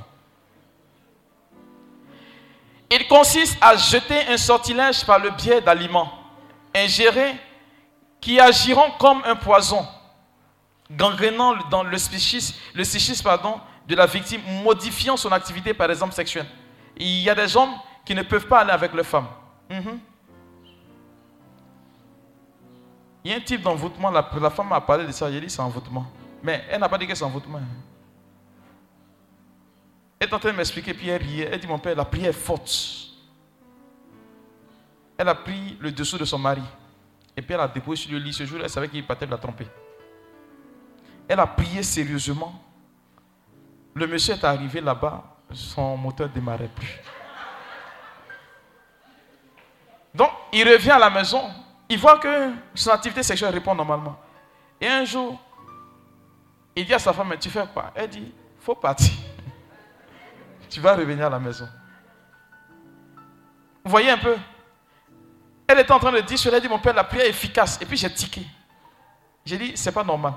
Il consiste à jeter un sortilège par le biais d'aliments ingérés qui agiront comme un poison, gangrénant dans le psychisme, de la victime, modifiant son activité, par exemple, sexuelle. Il y a des hommes qui ne peuvent pas aller avec leurs femmes. Mhm. Il y a un type d'envoûtement, la, femme a parlé de ça, il dit c'est envoûtement. Mais elle n'a pas dit que c'est envoûtement. Elle est en train de m'expliquer, puis elle riait. Elle dit Mon père, la prière est forte. Elle a pris le dessous de son mari. Et puis elle a déposé sur le lit. Ce jour elle savait qu'il partait de la tromper. Elle a prié sérieusement. Le monsieur est arrivé là-bas, son moteur ne démarrait plus. Donc, il revient à la maison, il voit que son activité sexuelle répond normalement. Et un jour, il dit à sa femme, mais tu fais quoi? Elle dit, faut partir. tu vas revenir à la maison. Vous voyez un peu? Elle était en train de dire, je lui ai dit, mon père, la prière est efficace. Et puis j'ai tiqué. J'ai dit, c'est pas normal.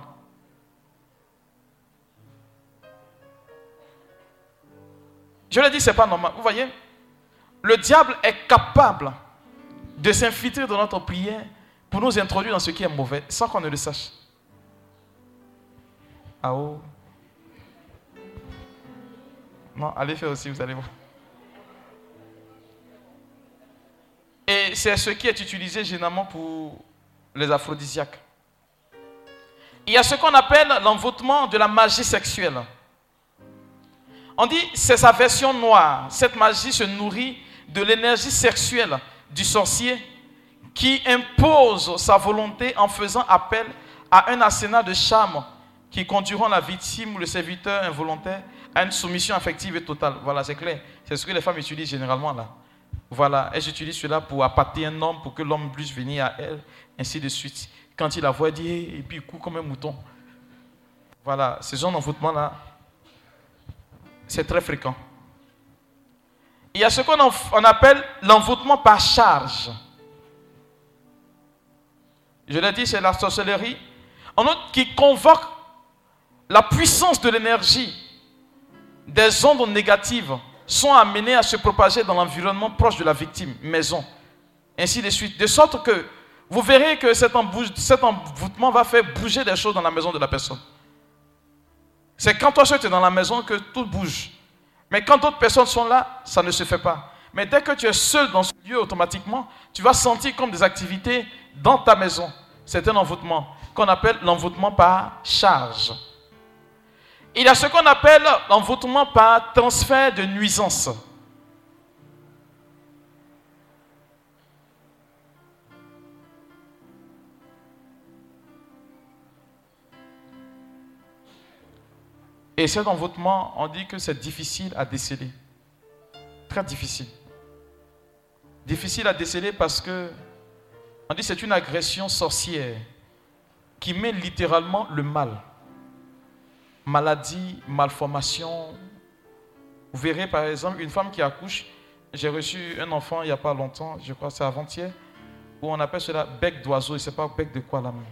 Je lui ai dit, c'est pas normal. Vous voyez Le diable est capable de s'infiltrer dans notre prière pour nous introduire dans ce qui est mauvais sans qu'on ne le sache. Ah oh. Non, allez faire aussi, vous allez voir. Et c'est ce qui est utilisé généralement pour les aphrodisiaques. Il y a ce qu'on appelle l'envoûtement de la magie sexuelle. On dit c'est sa version noire. Cette magie se nourrit de l'énergie sexuelle du sorcier qui impose sa volonté en faisant appel à un arsenal de charmes qui conduiront la victime ou le serviteur involontaire à une soumission affective et totale. Voilà, c'est clair. C'est ce que les femmes utilisent généralement là. Voilà, elles utilisent cela pour appâter un homme, pour que l'homme puisse venir à elle, ainsi de suite. Quand il la voit, il dit, et puis il court comme un mouton. Voilà, ce genre d'envoûtement là, c'est très fréquent. Il y a ce qu'on appelle l'envoûtement par charge. Je l'ai dit, c'est la sorcellerie. En autre, qui convoque la puissance de l'énergie des ondes négatives sont amenées à se propager dans l'environnement proche de la victime, maison, ainsi de suite. De sorte que vous verrez que cet, envoûtement va faire bouger des choses dans la maison de la personne. C'est quand toi seul tu es dans la maison que tout bouge. Mais quand d'autres personnes sont là, ça ne se fait pas. Mais dès que tu es seul dans ce lieu, automatiquement, tu vas sentir comme des activités dans ta maison. C'est un envoûtement qu'on appelle l'envoûtement par charge. Il y a ce qu'on appelle l'envoûtement par transfert de nuisance. Et cet envoûtement, on dit que c'est difficile à déceler. Très difficile. Difficile à déceler parce que, on dit c'est une agression sorcière qui met littéralement le mal. Maladie, malformation. Vous verrez par exemple une femme qui accouche. J'ai reçu un enfant il n'y a pas longtemps, je crois que c'est avant-hier, où on appelle cela bec d'oiseau. Ne sais pas bec de quoi là même.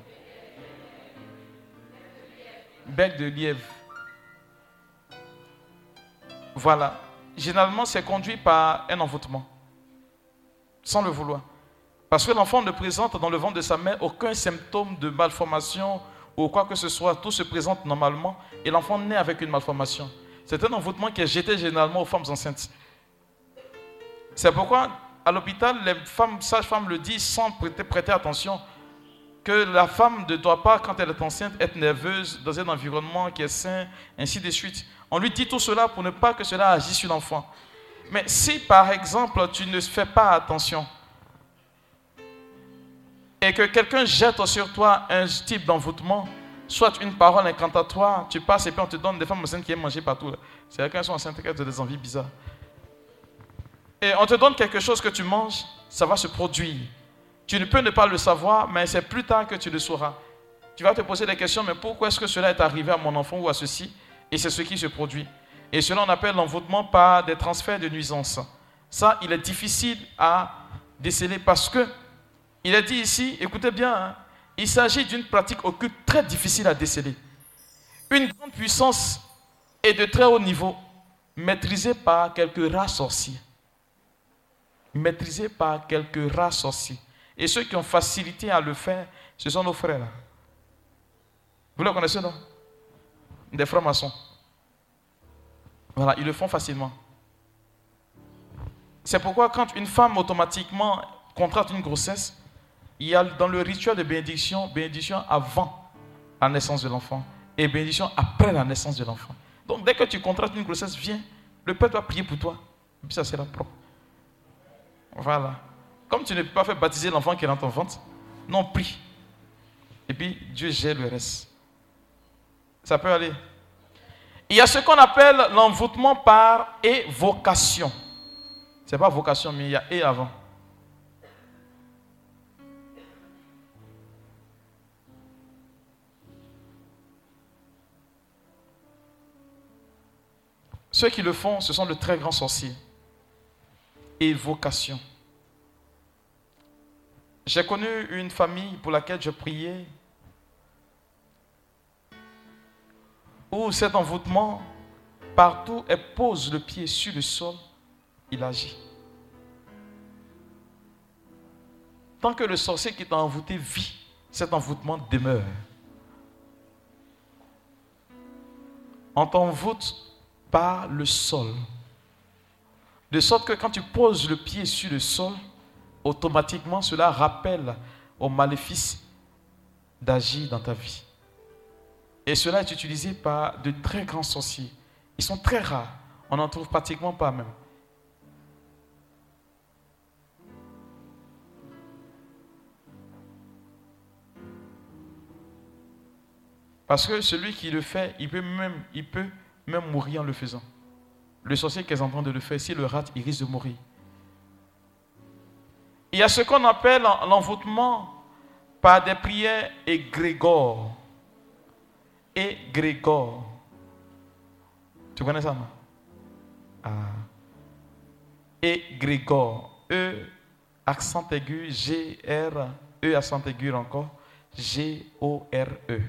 Bec de lièvre. Voilà. Généralement, c'est conduit par un envoûtement, sans le vouloir. Parce que l'enfant ne présente dans le ventre de sa mère aucun symptôme de malformation ou quoi que ce soit. Tout se présente normalement et l'enfant naît avec une malformation. C'est un envoûtement qui est jeté généralement aux femmes enceintes. C'est pourquoi à l'hôpital, les femmes, sages-femmes le disent sans prêter, prêter attention que la femme ne doit pas, quand elle est enceinte, être nerveuse dans un environnement qui est sain, ainsi de suite. On lui dit tout cela pour ne pas que cela agisse sur l'enfant. Mais si par exemple tu ne fais pas attention et que quelqu'un jette sur toi un type d'envoûtement, soit une parole incantatoire, tu passes et puis on te donne des femmes enceintes qui aiment manger partout. C'est à qu'elles sont enceintes qu'elles ont des envies bizarres. Et on te donne quelque chose que tu manges, ça va se produire. Tu ne peux ne pas le savoir, mais c'est plus tard que tu le sauras. Tu vas te poser des questions, mais pourquoi est-ce que cela est arrivé à mon enfant ou à ceci? Et c'est ce qui se produit. Et cela, on appelle l'envoûtement par des transferts de nuisances. Ça, il est difficile à déceler parce que, il est dit ici, écoutez bien, hein, il s'agit d'une pratique occulte très difficile à déceler. Une grande puissance et de très haut niveau, maîtrisée par quelques rares sorciers. Maîtrisée par quelques rares sorciers. Et ceux qui ont facilité à le faire, ce sont nos frères. Vous le connaissez, non? Des francs-maçons. Voilà, ils le font facilement. C'est pourquoi quand une femme automatiquement contracte une grossesse, il y a dans le rituel de bénédiction, bénédiction avant la naissance de l'enfant et bénédiction après la naissance de l'enfant. Donc dès que tu contractes une grossesse, viens, le Père doit prier pour toi, et puis ça sera propre. Voilà. Comme tu ne peux pas faire baptiser l'enfant qui est dans ton ventre, non, prie. Et puis Dieu gère le reste. Ça peut aller. Il y a ce qu'on appelle l'envoûtement par évocation. Ce n'est pas vocation, mais il y a et avant. Ceux qui le font, ce sont de très grands sorciers. Évocation. J'ai connu une famille pour laquelle je priais, où cet envoûtement, partout elle pose le pied sur le sol, il agit. Tant que le sorcier qui t'a envoûté vit, cet envoûtement demeure. On t'envoûte par le sol. De sorte que quand tu poses le pied sur le sol, automatiquement cela rappelle au maléfice d'agir dans ta vie. Et cela est utilisé par de très grands sorciers. Ils sont très rares. On n'en trouve pratiquement pas même. Parce que celui qui le fait, il peut même, il peut même mourir en le faisant. Le sorcier qui est en train de le faire, s'il le rate, il risque de mourir. Il y a ce qu'on appelle l'envoûtement par des prières égrégores. Égrégores. Tu connais ça, non? Ah. Égrégore. E, accent aigu, G, R, E, accent aigu encore, G, O, R, E.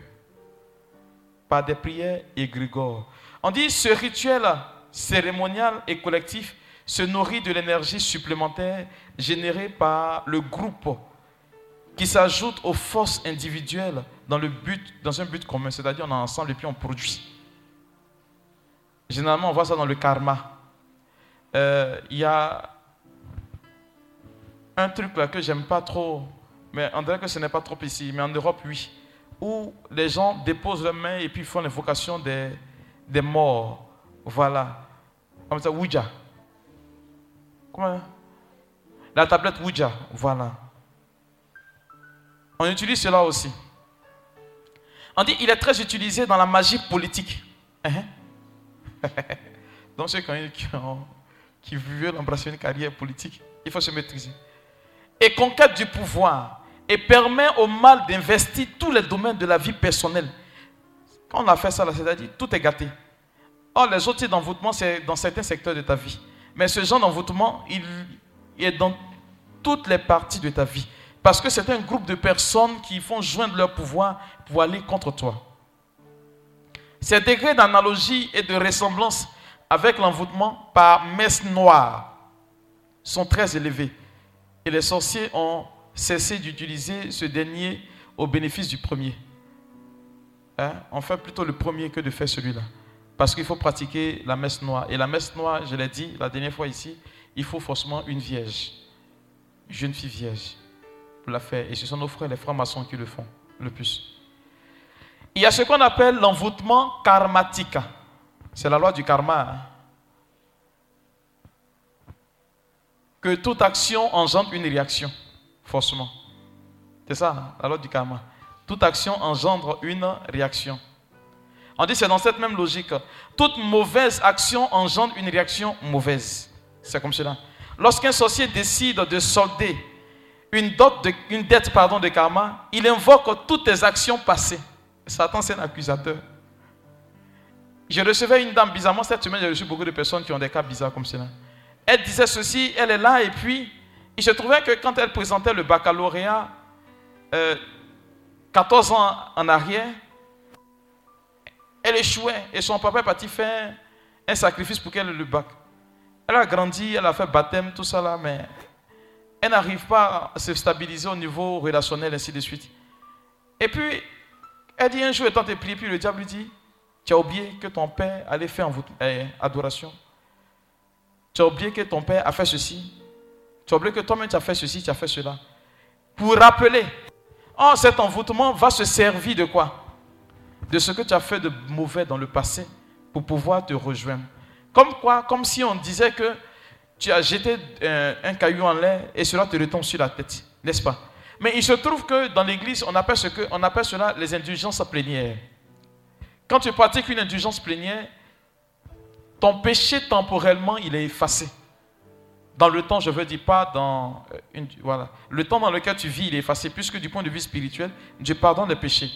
Par des prières égrégores. On dit ce rituel cérémonial et collectif se nourrit de l'énergie supplémentaire générée par le groupe qui s'ajoute aux forces individuelles dans, le but, dans un but commun, c'est-à-dire on est ensemble et puis on produit. Généralement, on voit ça dans le karma. Euh, il y a un truc là que j'aime pas trop, mais on dirait que ce n'est pas trop ici, mais en Europe, oui, où les gens déposent leurs mains et puis font l'invocation des, des morts. Voilà. Comme ça, Ouija. Comment? La tablette Ouija. Voilà. On utilise cela aussi. On dit qu'il est très utilisé dans la magie politique. Hein? Donc ceux qui veulent embrasser une carrière politique, il faut se maîtriser. Et conquête du pouvoir et permet au mal d'investir tous les domaines de la vie personnelle quand on a fait ça, c'est-à-dire tout est gâté. Or, les autres types d'envoûtement, c'est dans certains secteurs de ta vie. Mais ce genre d'envoûtement, il, est dans toutes les parties de ta vie. Parce que c'est un groupe de personnes qui font joindre leur pouvoir pour aller contre toi. Ces degrés d'analogie et de ressemblance avec l'envoûtement par messe noire sont très élevés. Et les sorciers ont cessé d'utiliser ce dernier au bénéfice du premier. Hein? On fait plutôt le premier que de faire celui-là. Parce qu'il faut pratiquer la messe noire. Et la messe noire, je l'ai dit la dernière fois ici, il faut forcément une vierge, une jeune fille vierge, pour la faire. Et ce sont nos frères, les francs-maçons qui le font le plus. Il y a ce qu'on appelle l'envoûtement karmatique. C'est la loi du karma. Hein. Que toute action engendre une réaction, forcément. C'est ça, hein, la loi du karma toute action engendre une réaction. On dit c'est dans cette même logique. Toute mauvaise action engendre une réaction mauvaise. C'est comme cela. Lorsqu'un sorcier décide de solder une, dette de karma, il invoque toutes les actions passées. Satan, c'est un accusateur. Je recevais une dame bizarrement cette semaine, j'ai reçu beaucoup de personnes qui ont des cas bizarres comme cela. Elle disait ceci, elle est là, et puis il se trouvait que quand elle présentait le baccalauréat, euh, 14 ans en arrière, elle échouait et son papa est parti faire un sacrifice pour qu'elle le bac. Elle a grandi, elle a fait baptême, tout ça là, mais elle n'arrive pas à se stabiliser au niveau relationnel, ainsi de suite. Et puis, elle dit un jour, étant prier, puis le diable lui dit, tu as oublié que ton père allait faire eh, adoration. Tu as oublié que ton père a fait ceci. Tu as oublié que toi-même tu as fait ceci, tu as fait cela. Pour rappeler. Oh, cet envoûtement va se servir de quoi? De ce que tu as fait de mauvais dans le passé pour pouvoir te rejoindre. Comme quoi Comme si on disait que tu as jeté un, un caillou en l'air et cela te retombe sur la tête. N'est-ce pas? Mais il se trouve que dans l'église, on appelle, que, on appelle cela les indulgences plénières. Quand tu pratiques une indulgence plénière, ton péché temporellement, il est effacé. Dans le temps, je veux dire pas dans euh, une, voilà, le temps dans lequel tu vis, il est effacé, puisque du point de vue spirituel, Dieu pardonne les péchés.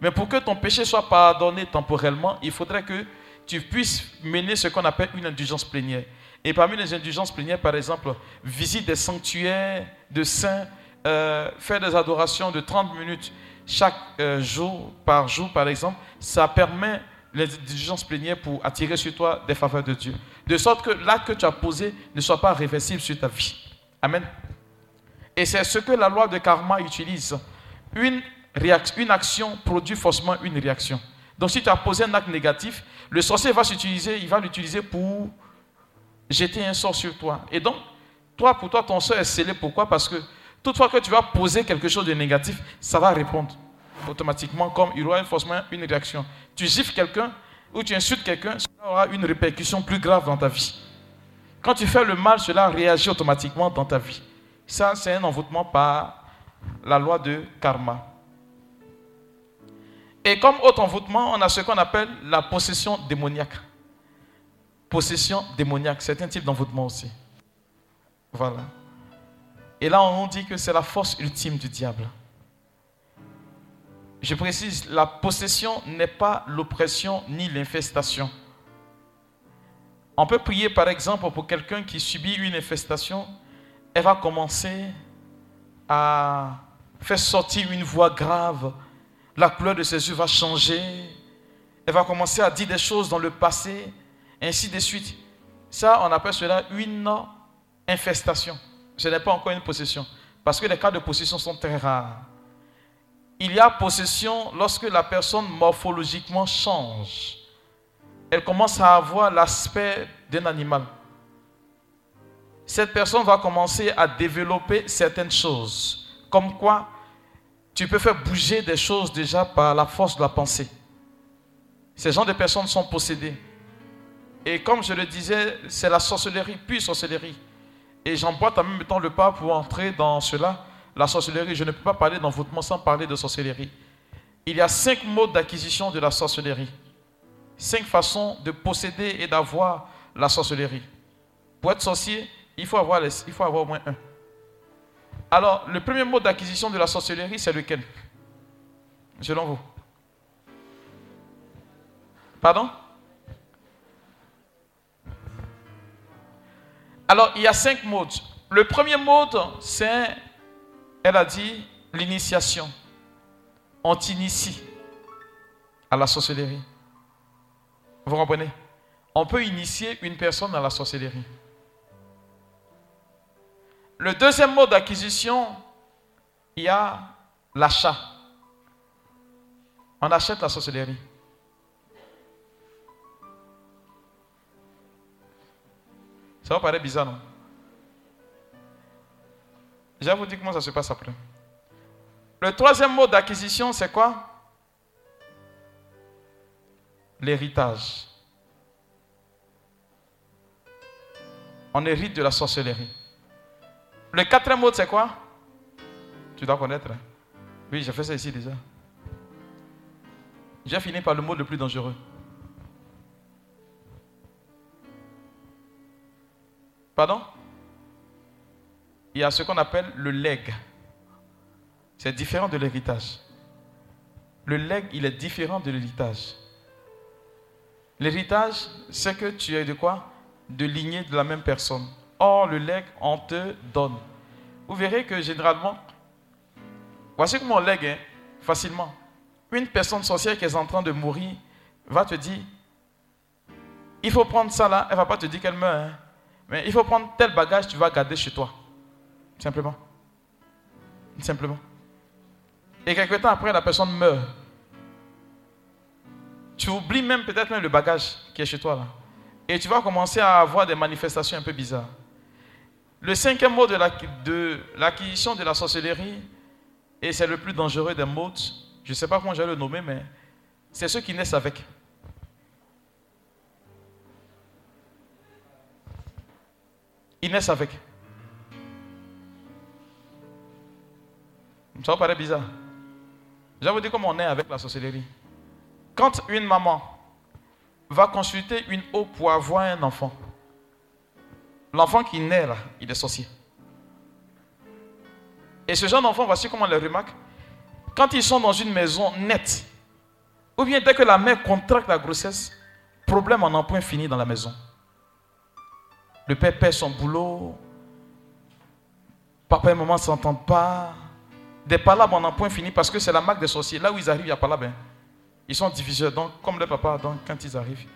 Mais pour que ton péché soit pardonné temporellement, il faudrait que tu puisses mener ce qu'on appelle une indulgence plénière. Et parmi les indulgences plénières, par exemple, visite des sanctuaires de saints, euh, faire des adorations de 30 minutes chaque euh, jour, par jour, par exemple, ça permet les indulgences plénières pour attirer sur toi des faveurs de Dieu. De sorte que l'acte que tu as posé ne soit pas réversible sur ta vie. Amen. Et c'est ce que la loi de karma utilise. Une, une action produit forcément une réaction. Donc si tu as posé un acte négatif, le sorcier va s'utiliser, il va l'utiliser pour jeter un sort sur toi. Et donc, toi, pour toi, ton sort est scellé. Pourquoi? Parce que toutefois que tu vas poser quelque chose de négatif, ça va répondre automatiquement comme il y aura forcément une réaction. Tu gifles quelqu'un ou tu insultes quelqu'un, ça aura une répercussion plus grave dans ta vie. Quand tu fais le mal, cela réagit automatiquement dans ta vie. Ça, c'est un envoûtement par la loi de karma. Et comme autre envoûtement, on a ce qu'on appelle la possession démoniaque. Possession démoniaque, c'est un type d'envoûtement aussi. Voilà. Et là, on dit que c'est la force ultime du diable. Je précise, la possession n'est pas l'oppression ni l'infestation. On peut prier par exemple pour quelqu'un qui subit une infestation. Elle va commencer à faire sortir une voix grave. La couleur de ses yeux va changer. Elle va commencer à dire des choses dans le passé, ainsi de suite. Ça, on appelle cela une infestation. Ce n'est pas encore une possession. Parce que les cas de possession sont très rares. Il y a possession lorsque la personne morphologiquement change. Elle commence à avoir l'aspect d'un animal. Cette personne va commencer à développer certaines choses. Comme quoi, tu peux faire bouger des choses déjà par la force de la pensée. Ces gens de personnes sont possédées. Et comme je le disais, c'est la sorcellerie, puis sorcellerie. Et j'emboîte en même temps le pas pour entrer dans cela. La sorcellerie, je ne peux pas parler d'envoûtement sans parler de sorcellerie. Il y a cinq modes d'acquisition de la sorcellerie. Cinq façons de posséder et d'avoir la sorcellerie. Pour être sorcier, il faut avoir, il faut au moins un. Alors, le premier mode d'acquisition de la sorcellerie, c'est lequel? Selon vous Pardon? Alors, il y a cinq modes. Le premier mode, c'est elle a dit l'initiation. On t'initie à la sorcellerie. Vous comprenez? On peut initier une personne à la sorcellerie. Le deuxième mode d'acquisition, il y a l'achat. On achète la sorcellerie. Ça va paraître bizarre, non? Je vous dire comment ça se passe après. Le troisième mode d'acquisition, c'est quoi? L'héritage. On hérite de la sorcellerie. Le quatrième mode, c'est quoi? Tu dois connaître. Hein? Oui, j'ai fait ça ici déjà. J'ai fini par le mot le plus dangereux. Pardon? Il y a ce qu'on appelle le leg. C'est différent de l'héritage. Le leg, il est différent de l'héritage. L'héritage, c'est que tu es de quoi? De lignée de la même personne. Or, le leg, on te donne. Vous verrez que généralement, voici comment on lègue hein, facilement. Une personne sorcière qui est en train de mourir va te dire, il faut prendre ça là, elle ne va pas te dire qu'elle meurt, hein. mais il faut prendre tel bagage, tu vas garder chez toi. Simplement. Simplement. Et quelque temps après, la personne meurt. Tu oublies même peut-être même le bagage qui est chez toi là. Et tu vas commencer à avoir des manifestations un peu bizarres. Le cinquième mot de l'acquisition de, de la sorcellerie, et c'est le plus dangereux des mots, je ne sais pas comment je vais le nommer, mais c'est ceux qui naissent avec. Ils naissent avec. Ça vous paraît bizarre. Je vous dire comment on est avec la sorcellerie. Quand une maman va consulter une eau pour avoir un enfant, l'enfant qui naît là, il est sorcier. Et ce genre d'enfant, voici comment on le remarque. Quand ils sont dans une maison nette, ou bien dès que la mère contracte la grossesse, problème en un point fini dans la maison. Le père perd son boulot, papa et maman ne s'entendent pas. Des palabres en un point fini parce que c'est la marque des sorciers. Là où ils arrivent, il y a palabres. Hein. Ils sont diviseurs, donc comme le papa, quand ils arrivent.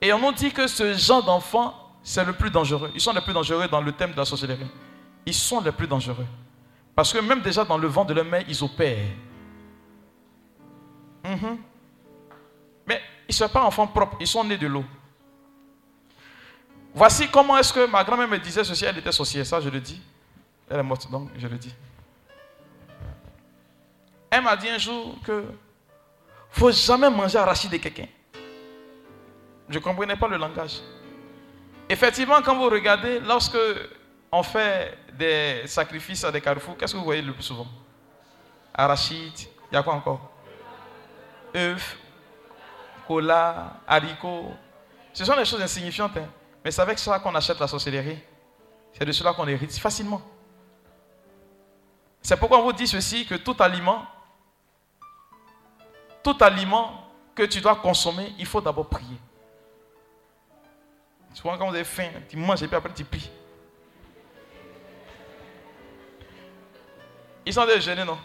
Et on nous dit que ce genre d'enfants, c'est le plus dangereux. Ils sont les plus dangereux dans le thème de la sorcellerie. Ils sont les plus dangereux. Parce que même déjà dans le vent de leur mère, ils opèrent. Mhm. Mais ils ne sont pas enfants propres, ils sont nés de l'eau. Voici comment est-ce que ma grand-mère me disait ceci, elle était sorcière, ça je le dis. Elle est morte, donc je le dis. Elle m'a dit un jour que faut jamais manger arachide de quelqu'un. Je ne comprenais pas le langage. Effectivement, quand vous regardez, lorsque on fait des sacrifices à des carrefours, qu'est-ce que vous voyez le plus souvent? Arachide, il y a quoi encore? Œufs, cola, haricots. Ce sont des choses insignifiantes. Hein. Mais c'est avec ça qu'on achète la sorcellerie. C'est de cela qu'on hérite facilement. C'est pourquoi on vous dit ceci, que tout aliment, tout aliment que tu dois consommer, il faut d'abord prier. Souvent quand vous avez faim, tu manges et puis après tu pries. Ils sont déjà non?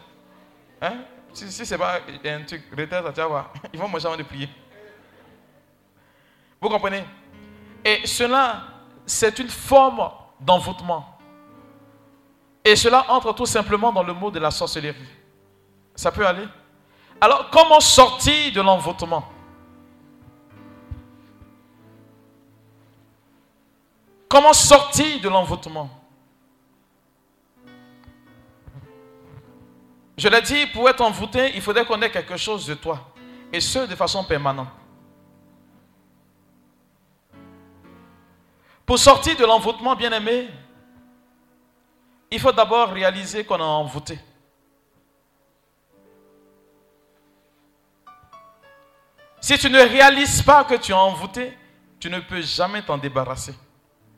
Hein? Si, si ce n'est pas un truc retard, tu vas voir. Ils vont manger avant de prier. Vous comprenez? Et cela, c'est une forme d'envoûtement. Et cela entre tout simplement dans le mot de la sorcellerie. Ça peut aller? Alors, comment sortir de l'envoûtement? Comment sortir de l'envoûtement? Je l'ai dit, pour être envoûté, il faudrait qu'on ait quelque chose de toi. Et ce, de façon permanente. Pour sortir de l'envoûtement, bien aimé, il faut d'abord réaliser qu'on est envoûté. Si tu ne réalises pas que tu es envoûté, tu ne peux jamais t'en débarrasser.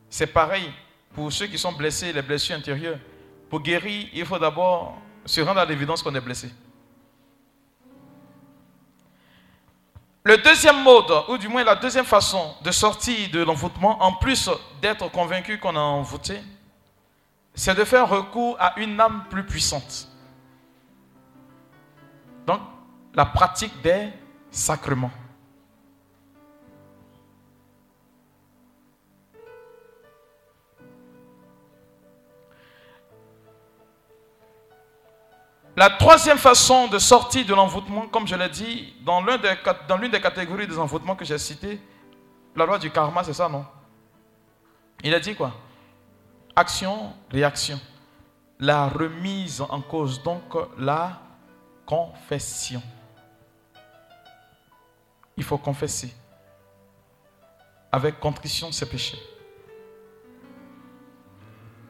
C'est pareil pour ceux qui sont blessés, les blessures intérieures. Pour guérir, il faut d'abord se rendre à l'évidence qu'on est blessé. Le deuxième mode, ou du moins la deuxième façon de sortir de l'envoûtement, en plus d'être convaincu qu'on est envoûté, c'est de faire recours à une âme plus puissante. Donc, la pratique des sacrements. La troisième façon de sortir de l'envoûtement, comme je l'ai dit, dans l'une des, catégories des envoûtements que j'ai cité, la loi du karma, c'est ça, non? Il a dit quoi? Action, réaction. La remise en cause, donc la confession. Il faut confesser avec contrition ses péchés.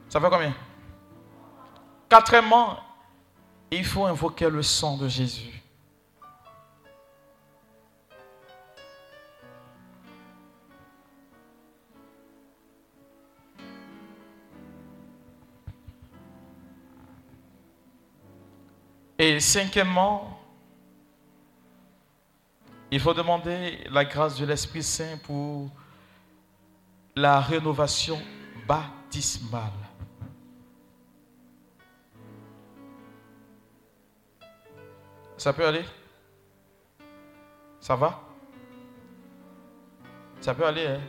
Ça fait combien? Quatrièmement, il faut invoquer le sang de Jésus. Et cinquièmement, il faut demander la grâce de l'Esprit Saint pour la rénovation baptismale. Ça peut aller? Ça va? Ça peut aller, hein?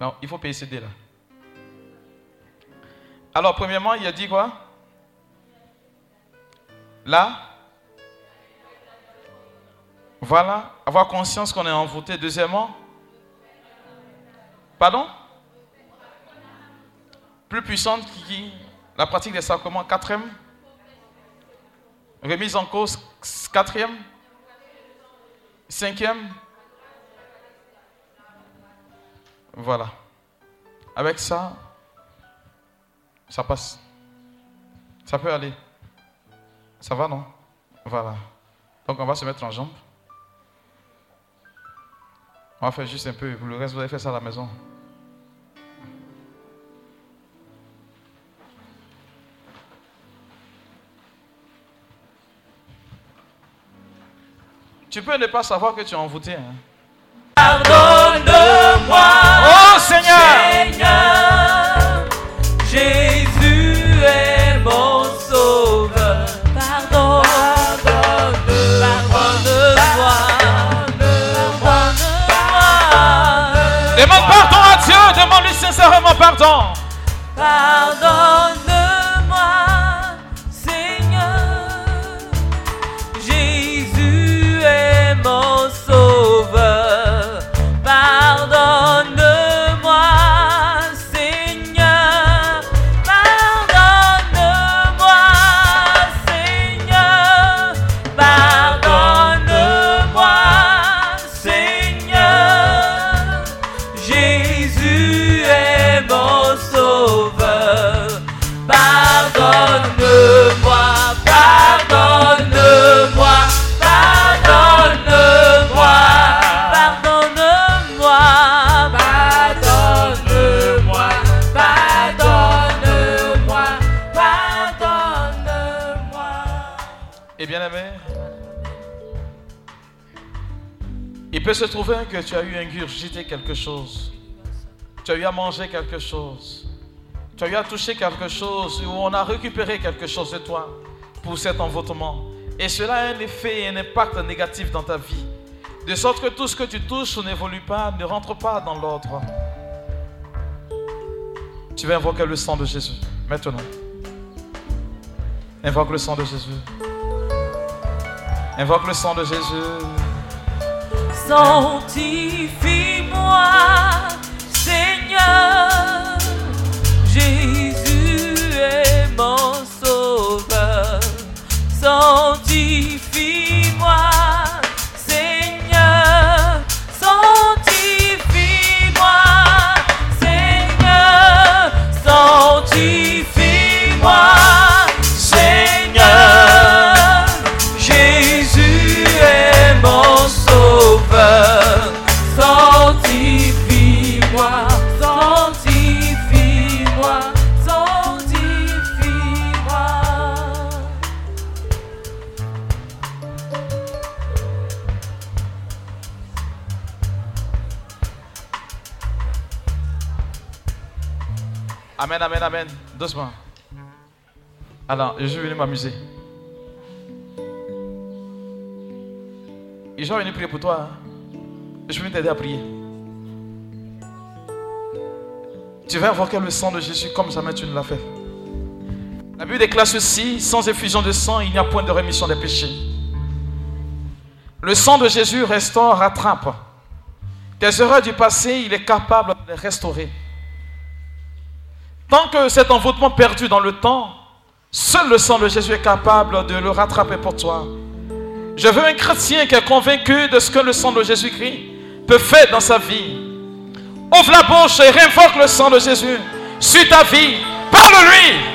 Non, il faut payer CD là. Alors, premièrement, il a dit quoi? Là Voilà, avoir conscience qu'on est envoûté. Deuxièmement, pardon? Plus puissante qui la pratique des sacrements. Quatrième, remise en cause. Quatrième, cinquième. Voilà. Avec ça, ça passe. Ça peut aller. Ça va, non? Voilà. Donc on va se mettre en jambe. On va faire juste un peu. Pour le reste, vous allez faire ça à la maison. Tu peux ne pas savoir que tu es envoûté. Hein? Pardonne-moi. Oh Seigneur. Seigneur. Sincèrement pardon. Se trouver que tu as eu ingurgité quelque chose. Tu as eu à manger quelque chose. Tu as eu à toucher quelque chose ou on a récupéré quelque chose de toi pour cet envoûtement. Et cela a un effet et un impact négatif dans ta vie. De sorte que tout ce que tu touches n'évolue pas, ne rentre pas dans l'ordre. Tu vas invoquer le sang de Jésus maintenant. Invoque le sang de Jésus. Invoque le sang de Jésus. Sanctifie-moi, Seigneur. Jésus est mon sauveur. Sanctifie-moi, Amen, amen, amen. Doucement. Alors, je suis venu m'amuser. Et je suis venu prier pour toi. hein. Je suis venu t'aider à prier. Tu vas invoquer le sang de Jésus comme jamais tu ne l'as fait. La Bible déclare ceci sans effusion de sang, il n'y a point de rémission des péchés. Le sang de Jésus restaure, rattrape. Tes erreurs du passé, il est capable de les restaurer. Tant que cet envoûtement perdu dans le temps, seul le sang de Jésus est capable de le rattraper pour toi. Je veux un chrétien qui est convaincu de ce que le sang de Jésus-Christ peut faire dans sa vie. Ouvre la bouche et réinvoque le sang de Jésus sur ta vie. Parle-lui.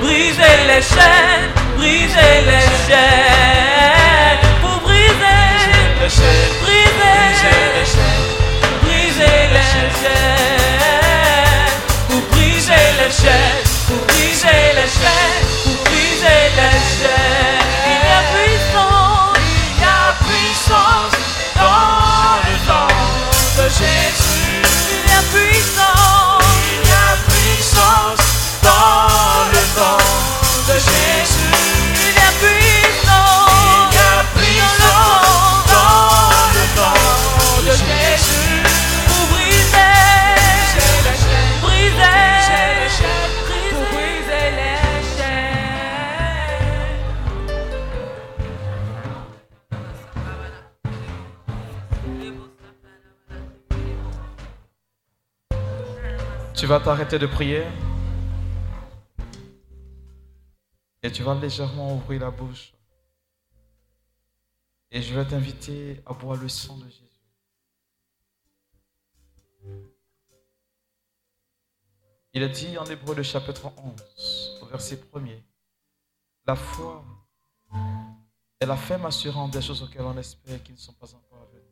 Briser les chaînes, briser les chaînes, pour briser les chaînes, briser les chaînes, vas t'arrêter de prier et tu vas légèrement ouvrir la bouche. Et je vais t'inviter à boire le sang de Jésus. Il est dit en Hébreu le chapitre 11, au verset 1er, la foi est la ferme assurance des choses auxquelles on espère qui ne sont pas encore venues.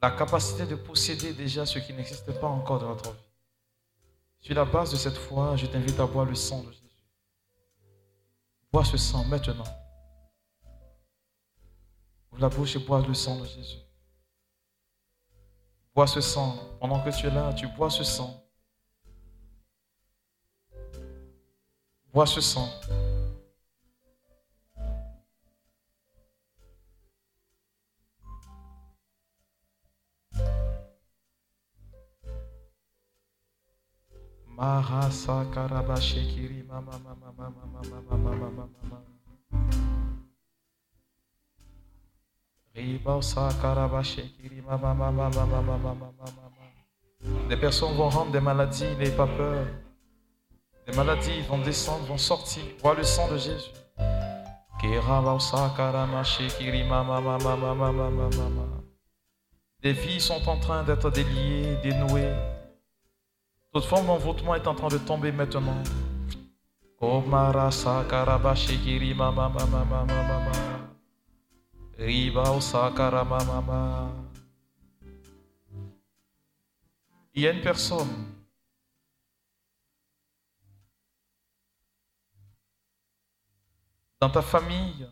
La capacité de posséder déjà ce qui n'existe pas encore dans notre vie. Sur la base de cette foi, je t'invite à boire le sang de Jésus. Bois ce sang maintenant. Ouvre la bouche et bois le sang de Jésus. Bois ce sang. Pendant que tu es là, tu bois ce sang. Bois ce sang. Des personnes vont rendre des maladies, n'ayez pas peur. Des maladies vont descendre, vont sortir. Vois le sang de Jésus. Des vies sont en train d'être déliées, dénouées. Toute forme d'envoûtement est en train de tomber maintenant. Riba. Il y a une personne dans ta famille.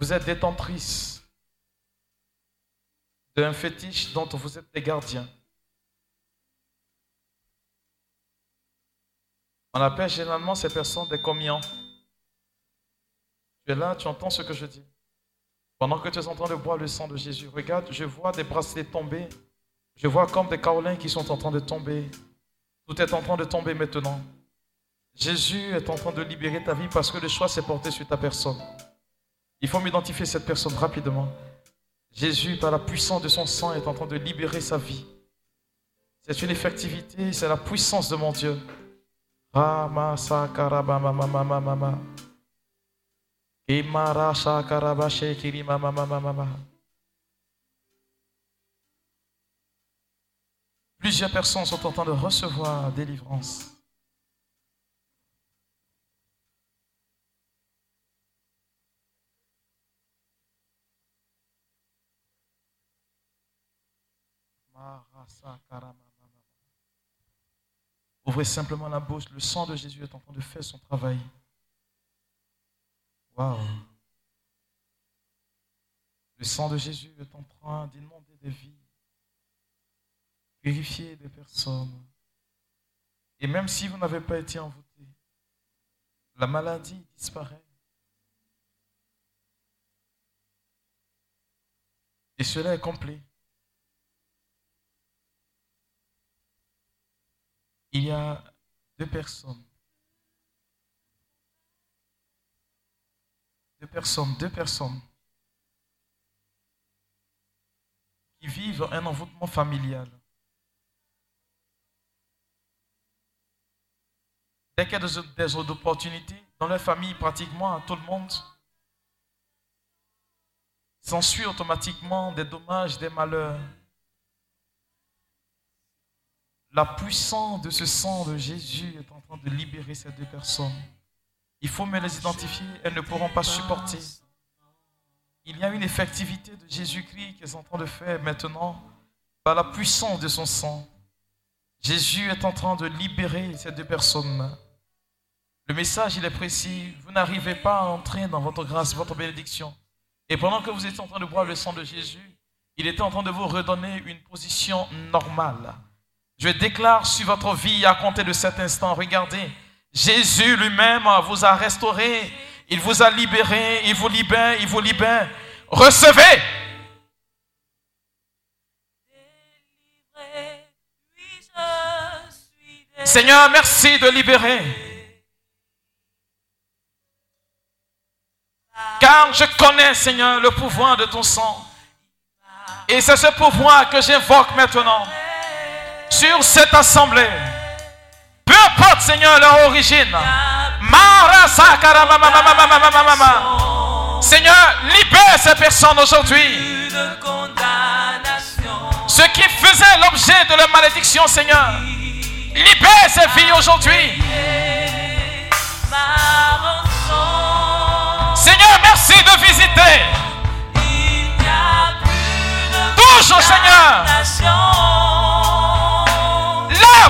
Vous êtes détentrice d'un fétiche dont vous êtes les gardiens. On appelle généralement ces personnes des commiants. Tu es là, tu entends ce que je dis. Pendant que tu es en train de boire le sang de Jésus, regarde, je vois des bracelets tomber. Je vois comme des carolins qui sont en train de tomber. Tout est en train de tomber maintenant. Jésus est en train de libérer ta vie parce que le choix s'est porté sur ta personne. Il faut m'identifier cette personne rapidement. Jésus, par la puissance de son sang, est en train de libérer sa vie. C'est une effectivité, c'est la puissance de mon Dieu. Plusieurs personnes sont en train de recevoir délivrance. Sakarama mama. Ouvrez simplement la bouche. Le sang de Jésus est en train de faire son travail. Waouh. Le sang de Jésus est en train d'inonder des vies, purifier des personnes. Et même si vous n'avez pas été envoûté, la maladie disparaît. Et cela est complet. Il y a deux personnes. Deux personnes, deux personnes qui vivent un envoûtement familial. Dès qu'il y a des, opportunités, dans leur famille, pratiquement tout le monde s'ensuit automatiquement des dommages, des malheurs. La puissance de ce sang de Jésus est en train de libérer ces deux personnes. Il faut me les identifier, elles ne pourront pas supporter. Il y a une effectivité de Jésus-Christ qu'elles sont en train de faire maintenant par la puissance de son sang. Jésus est en train de libérer ces deux personnes. Le message, il est précis. Vous n'arrivez pas à entrer dans votre grâce, votre bénédiction. Et pendant que vous étiez en train de boire le sang de Jésus, il était en train de vous redonner une position normale. Je déclare sur votre vie à compter de cet instant, regardez, Jésus lui-même vous a restauré, il vous a libéré, il vous libère, il vous libère. Recevez. Seigneur, merci de libérer. Car je connais, Seigneur, le pouvoir de ton sang. Et c'est ce pouvoir que j'invoque maintenant sur cette assemblée. Peu importe, Seigneur, leur origine. Seigneur, libère ces personnes aujourd'hui. Ceux qui faisaient l'objet de la malédiction, Seigneur, libère ces vies aujourd'hui. Seigneur, merci de visiter. Toujours, Seigneur.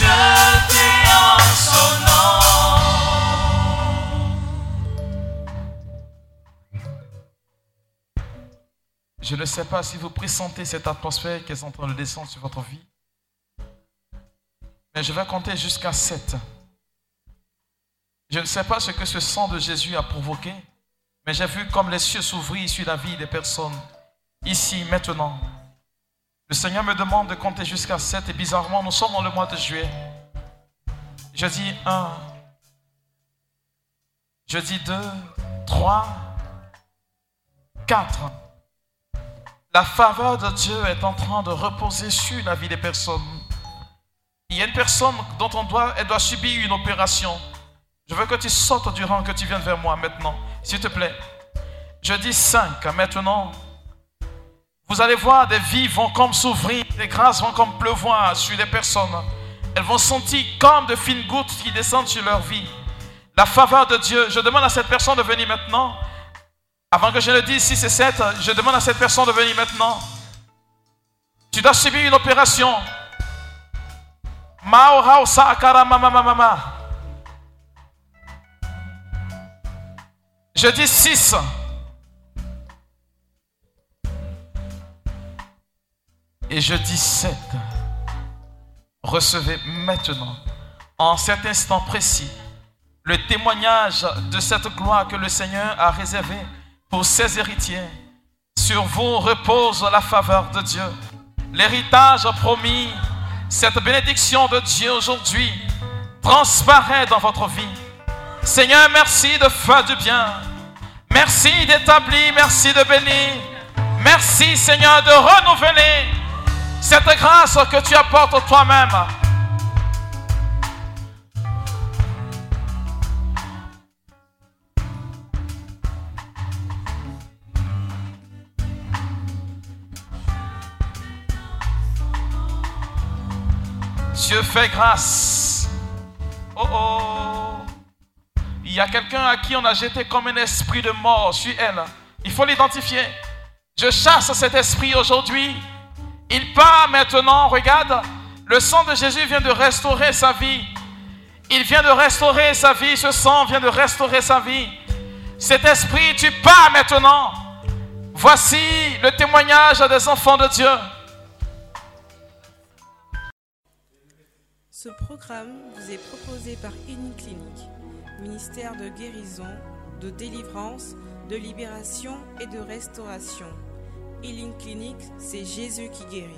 Je ne sais pas si vous pressentez cette atmosphère qui est en train de descendre sur votre vie. Mais je vais compter jusqu'à 7. Je ne sais pas ce que ce sang de Jésus a provoqué, mais j'ai vu comme les cieux s'ouvrir sur la vie des personnes, ici, maintenant. Le Seigneur me demande de compter jusqu'à 7 et bizarrement, nous sommes dans le mois de juillet. Je dis 1, je dis 2, 3, 4. La faveur de Dieu est en train de reposer sur la vie des personnes. Il y a une personne dont on doit, elle doit subir une opération. Je veux que tu sortes du rang, que tu viennes vers moi maintenant, s'il te plaît. Je dis 5 maintenant. Vous allez voir, des vies vont comme s'ouvrir, des grâces vont comme pleuvoir sur les personnes. Elles vont sentir comme de fines gouttes qui descendent sur leur vie. La faveur de Dieu. Je demande à cette personne de venir maintenant. Avant que je ne dise 6 et 7, je demande à cette personne de venir maintenant. Tu dois subir une opération. Mama. Je dis 6. Et je dis 7. Recevez maintenant, en cet instant précis, le témoignage de cette gloire que le Seigneur a réservée pour ses héritiers. Sur vous repose la faveur de Dieu. L'héritage promis, cette bénédiction de Dieu aujourd'hui transparaît dans votre vie. Seigneur, merci de faire du bien. Merci d'établir, merci de bénir. Merci Seigneur de renouveler cette grâce que tu apportes toi-même. Dieu fait grâce. Oh oh. Il y a quelqu'un à qui on a jeté comme un esprit de mort sur elle. Il faut l'identifier. Je chasse cet esprit aujourd'hui. Il part maintenant. Regarde, le sang de Jésus vient de restaurer sa vie. Il vient de restaurer sa vie. Ce sang vient de restaurer sa vie. Cet esprit, tu pars maintenant. Voici le témoignage des enfants de Dieu. Ce programme vous est proposé par Clinique, ministère de guérison, de délivrance, de libération et de restauration. Healing Clinic, c'est Jésus qui guérit.